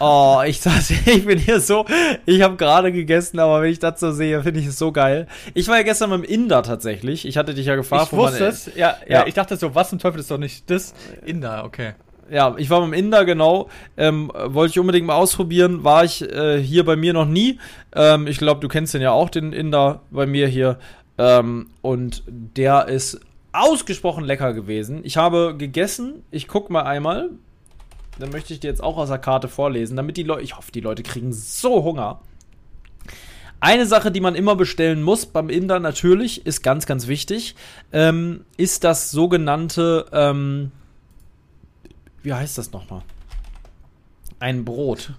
Oh, ich das, ich bin hier so, ich habe gerade gegessen, aber wenn ich das so sehe, finde ich es so geil. Ich war ja gestern beim Inder tatsächlich. Ich hatte dich ja gefragt, ich wusste es. Ja, ja, Ja. ich dachte so, was zum Teufel ist doch nicht das? Inder, okay. Ja, ich war beim Inder, genau. Ähm, wollte ich unbedingt mal ausprobieren. War ich äh, hier bei mir noch nie. Ähm, ich glaube, du kennst den ja auch, den Inder bei mir hier. Ähm, und der ist ausgesprochen lecker gewesen. Ich habe gegessen. Ich guck mal einmal. Dann möchte ich dir jetzt auch aus der Karte vorlesen, damit die Leute. Ich hoffe, die Leute kriegen so Hunger. Eine Sache, die man immer bestellen muss beim Inder natürlich, ist ganz, ganz wichtig, ähm, ist das sogenannte, ähm, wie heißt das nochmal? Ein Brot.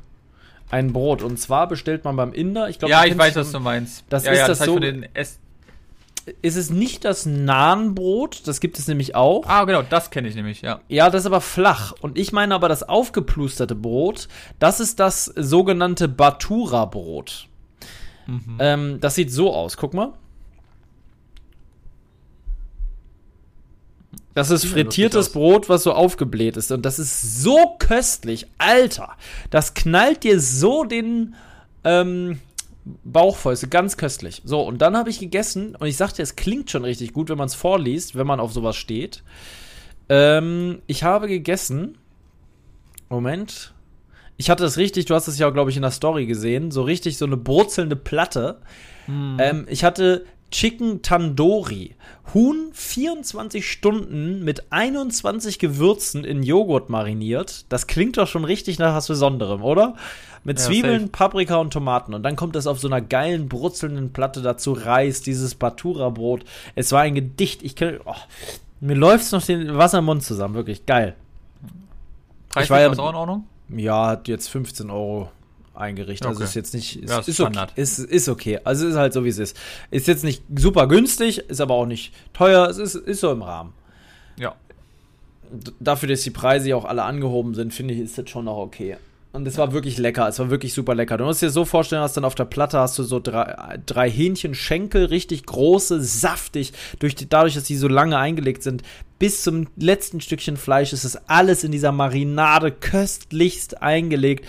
Ein Brot. Und zwar bestellt man beim Inder, ich glaube, ja, ich weiß, was du meinst. Das ja, ist ja, das heißt so- ist es nicht das Nahenbrot, das gibt es nämlich auch. Ah, genau, das kenne ich nämlich, ja. Ja, das ist aber flach. Und ich meine aber das aufgeplusterte Brot, das ist das sogenannte Batura-Brot. Mhm. Ähm, das sieht so aus, guck mal. Das ist frittiertes Brot, was so aufgebläht ist. Und das ist so köstlich. Alter, das knallt dir so den ähm, Bauch voll. Ist ganz köstlich. So, und dann habe ich gegessen. Und ich sagte, es klingt schon richtig gut, wenn man es vorliest, wenn man auf sowas steht. Ähm, ich habe gegessen. Moment. Ich hatte das richtig, du hast es ja, auch, glaube ich, in der Story gesehen. So richtig so eine brutzelnde Platte. Ähm, ich hatte Chicken Tandoori. Huhn 24 Stunden mit 21 Gewürzen in Joghurt mariniert. Das klingt doch schon richtig nach was Besonderem, oder? Mit Ja, Zwiebeln, safe. Paprika und Tomaten. Und dann kommt das auf so einer geilen, brutzelnden Platte dazu. Reis, dieses Batura-Brot. Es war ein Gedicht. Ich kann, oh, mir läuft's noch den Wasser im Mund zusammen. Wirklich geil. Preislich war ja auch in Ordnung? Ja, hat jetzt 15 Euro eingerichtet. Also Okay. ist jetzt nicht. Ist, Ja, ist ist, okay. Ist, ist okay. Also ist halt so, wie es ist. Ist jetzt nicht super günstig, ist aber auch nicht teuer. Es ist, ist so im Rahmen. Ja. Dafür, dass die Preise ja auch alle angehoben sind, finde ich, ist das schon noch okay. Und es war wirklich lecker. Es war wirklich super lecker. Du musst dir so vorstellen, dass dann auf der Platte hast du so drei, drei Hähnchenschenkel, richtig große, saftig. Durch die, dadurch, dass die so lange eingelegt sind, bis zum letzten Stückchen Fleisch ist es alles in dieser Marinade köstlichst eingelegt.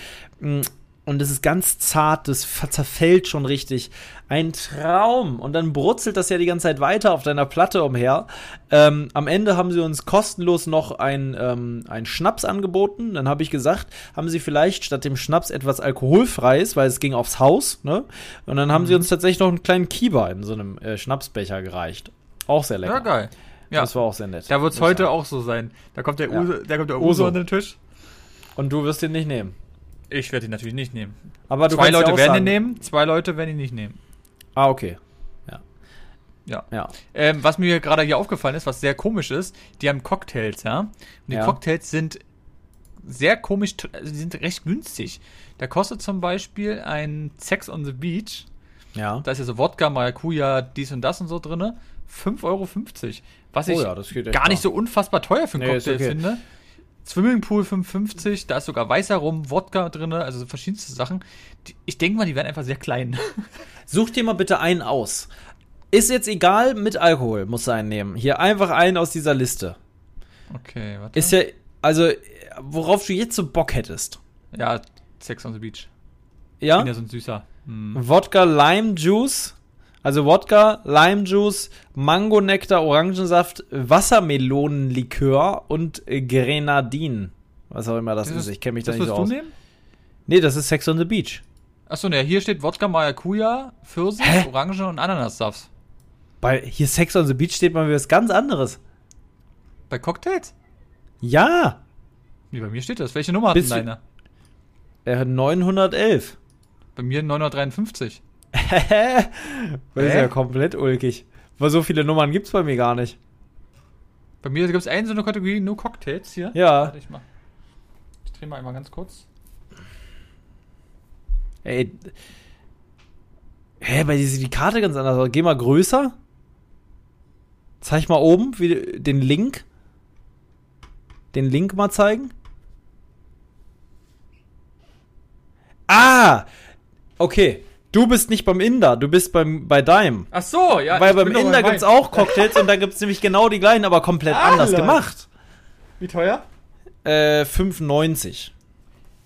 Und es ist ganz zart, das zerfällt schon richtig. Ein Traum. Und dann brutzelt das ja die ganze Zeit weiter auf deiner Platte umher. Ähm, am Ende haben sie uns kostenlos noch ein, ähm, ein Schnaps angeboten. Dann habe ich gesagt, haben sie vielleicht statt dem Schnaps etwas Alkoholfreies, weil es ging aufs Haus. Ne? Und dann haben sie uns tatsächlich noch einen kleinen Kieber in so einem äh, Schnapsbecher gereicht. Auch sehr lecker. Ja, geil. Ja, Das war auch sehr nett. da Muss ich heute sagen. auch so sein. Da kommt der Ja. Uso, da kommt der Uso. Uso an den Tisch. Und du wirst den nicht nehmen. Ich werde ihn natürlich nicht nehmen. Aber du zwei ja Leute auch werden ihn nehmen, zwei Leute werden ihn nicht nehmen. Ah, okay. Ja. Ja. Ähm, was mir gerade hier aufgefallen ist, was sehr komisch ist, die haben Cocktails, ja. Und die Ja. Cocktails sind sehr komisch, also die sind recht günstig. Da kostet zum Beispiel ein Sex on the Beach, Ja. da ist ja so Wodka, Maracuja, dies und das und so drinne, 5,50 Euro. Was ich Oh ja, das geht echt gar nicht so unfassbar teuer für einen Nee, Cocktail okay. finde. Swimmingpool 5,50, da ist sogar weißer Rum, Wodka drinne, also so verschiedenste Sachen. Die, ich denke mal, die werden einfach sehr klein. Such dir mal bitte einen aus. Ist jetzt egal, mit Alkohol musst du einen nehmen. Hier einfach einen aus dieser Liste. Okay, warte. Ist ja, also, worauf du jetzt so Bock hättest. ja, Sex on the Beach. Ja? Bin ja so ein süßer. Hm. Wodka Lime Juice. Also Wodka, Lime Juice, Mango Nektar, Orangensaft, Wassermelonenlikör und äh, Grenadin. Was auch immer das, ist. Ich kenne mich da das nicht so aus. du nehmen? Nee, das ist Sex on the Beach. Achso, ne, hier steht Wodka, Maracuja, Pfirsich, Hä? Orange und Ananassaft. Bei hier Sex on the Beach steht mal wieder was ganz anderes. Bei Cocktails? Ja, Wie bei mir steht das. Welche Nummer hat denn Bist du- deine? äh, 911. Bei mir 953. das ist Hä? ja komplett ulkig. Weil so viele Nummern gibt's bei mir gar nicht. Bei mir gibt es eine so eine Kategorie, nur Cocktails hier. Ja. Warte, ich mach. Ich drehe mal einmal ganz kurz. Ey. Hä, bei dir sieht die Karte ganz anders aus. Geh mal größer. Zeig mal oben wie, den Link. Den Link mal zeigen. Ah! Okay. Du bist nicht beim Inder, du bist beim, bei deinem. Ach so, ja. Weil beim Inder gibt's auch Cocktails und da gibt's nämlich genau die gleichen, aber komplett anders Alter. gemacht. Wie teuer? Äh, 5,90.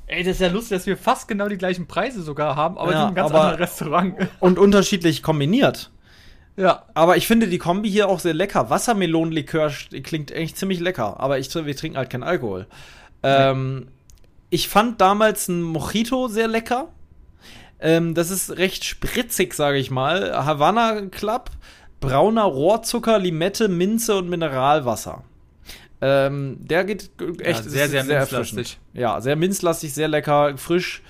Ey, das ist ja lustig, dass wir fast genau die gleichen Preise sogar haben, aber Ja, in einem ganz anderen Restaurant. Und unterschiedlich kombiniert. ja. Aber ich finde die Kombi hier auch sehr lecker. Wassermelonenlikör klingt echt ziemlich lecker. Aber ich, wir trinken halt keinen Alkohol. Ähm, ich fand damals ein Mojito sehr lecker. Ähm, das ist recht spritzig, sage ich mal. Havanna Club, brauner Rohrzucker, Limette, Minze und Mineralwasser. Ähm, der geht echt Ja, sehr, sehr minzlastig. erfrischend. Ja, sehr minzlastig, sehr lecker, frisch.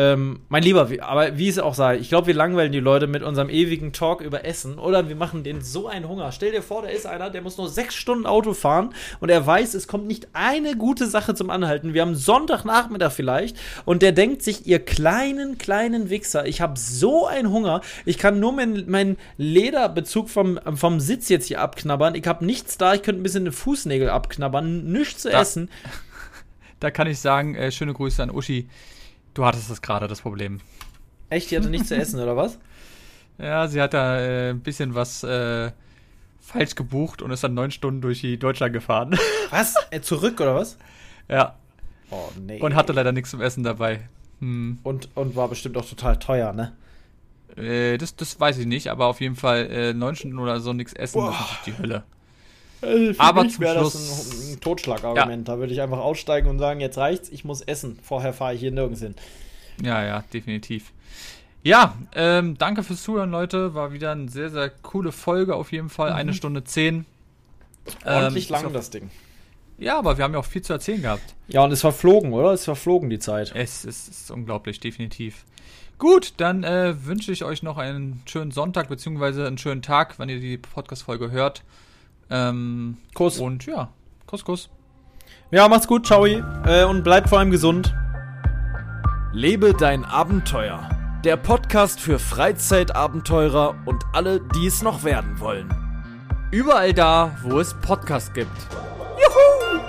Ähm, mein Lieber, aber wie es auch sei, ich glaube, wir langweilen die Leute mit unserem ewigen Talk über Essen oder wir machen denen so einen Hunger. Stell dir vor, da ist einer, der muss nur sechs Stunden Auto fahren und er weiß, es kommt nicht eine gute Sache zum Anhalten. Wir haben Sonntagnachmittag vielleicht und der denkt sich, ihr kleinen, kleinen Wichser, ich habe so einen Hunger, ich kann nur meinen mein Lederbezug vom, vom Sitz jetzt hier abknabbern. Ich habe nichts da, ich könnte ein bisschen den Fußnägel abknabbern, nichts zu Da- essen. Da kann ich sagen, äh, schöne Grüße an Uschi. Du hattest das gerade, das Problem. Echt, die hatte nichts zu essen oder was? Ja, sie hat da äh, ein bisschen was äh, falsch gebucht und ist dann neun Stunden durch die Deutschland gefahren. Was? Äh, zurück oder was? ja. Oh, nee. Und hatte leider nichts zum Essen dabei. Hm. Und, und war bestimmt auch total teuer, ne? Äh, das, das weiß ich nicht, aber auf jeden Fall äh, neun Stunden oder so nichts essen, das ist die Hölle. Für Aber zum wäre das Schluss- ein, ein Totschlagargument. Da würde ich einfach aussteigen und sagen, jetzt reicht's, ich muss essen. Vorher fahre ich hier nirgends hin. Ja, ja, definitiv. Ja, ähm, danke fürs Zuhören, Leute. War wieder eine sehr, sehr coole Folge auf jeden Fall. Eine Stunde zehn. Ordentlich Ähm, ist lang das Ding. Ja, aber wir haben ja auch viel zu erzählen gehabt. Ja, und es verflogen, oder? Es verflogen die Zeit. Es, es ist unglaublich, definitiv. Gut, dann äh, wünsche ich euch noch einen schönen Sonntag beziehungsweise einen schönen Tag, wenn ihr die Podcast-Folge hört. Ähm, Kuss. und ja, Kuss, Kuss. Ja, macht's gut, ciao. Äh, und bleibt vor allem gesund. Lebe dein Abenteuer. Der Podcast für Freizeitabenteurer und alle, die es noch werden wollen. Überall da, wo es Podcasts gibt. Juhu!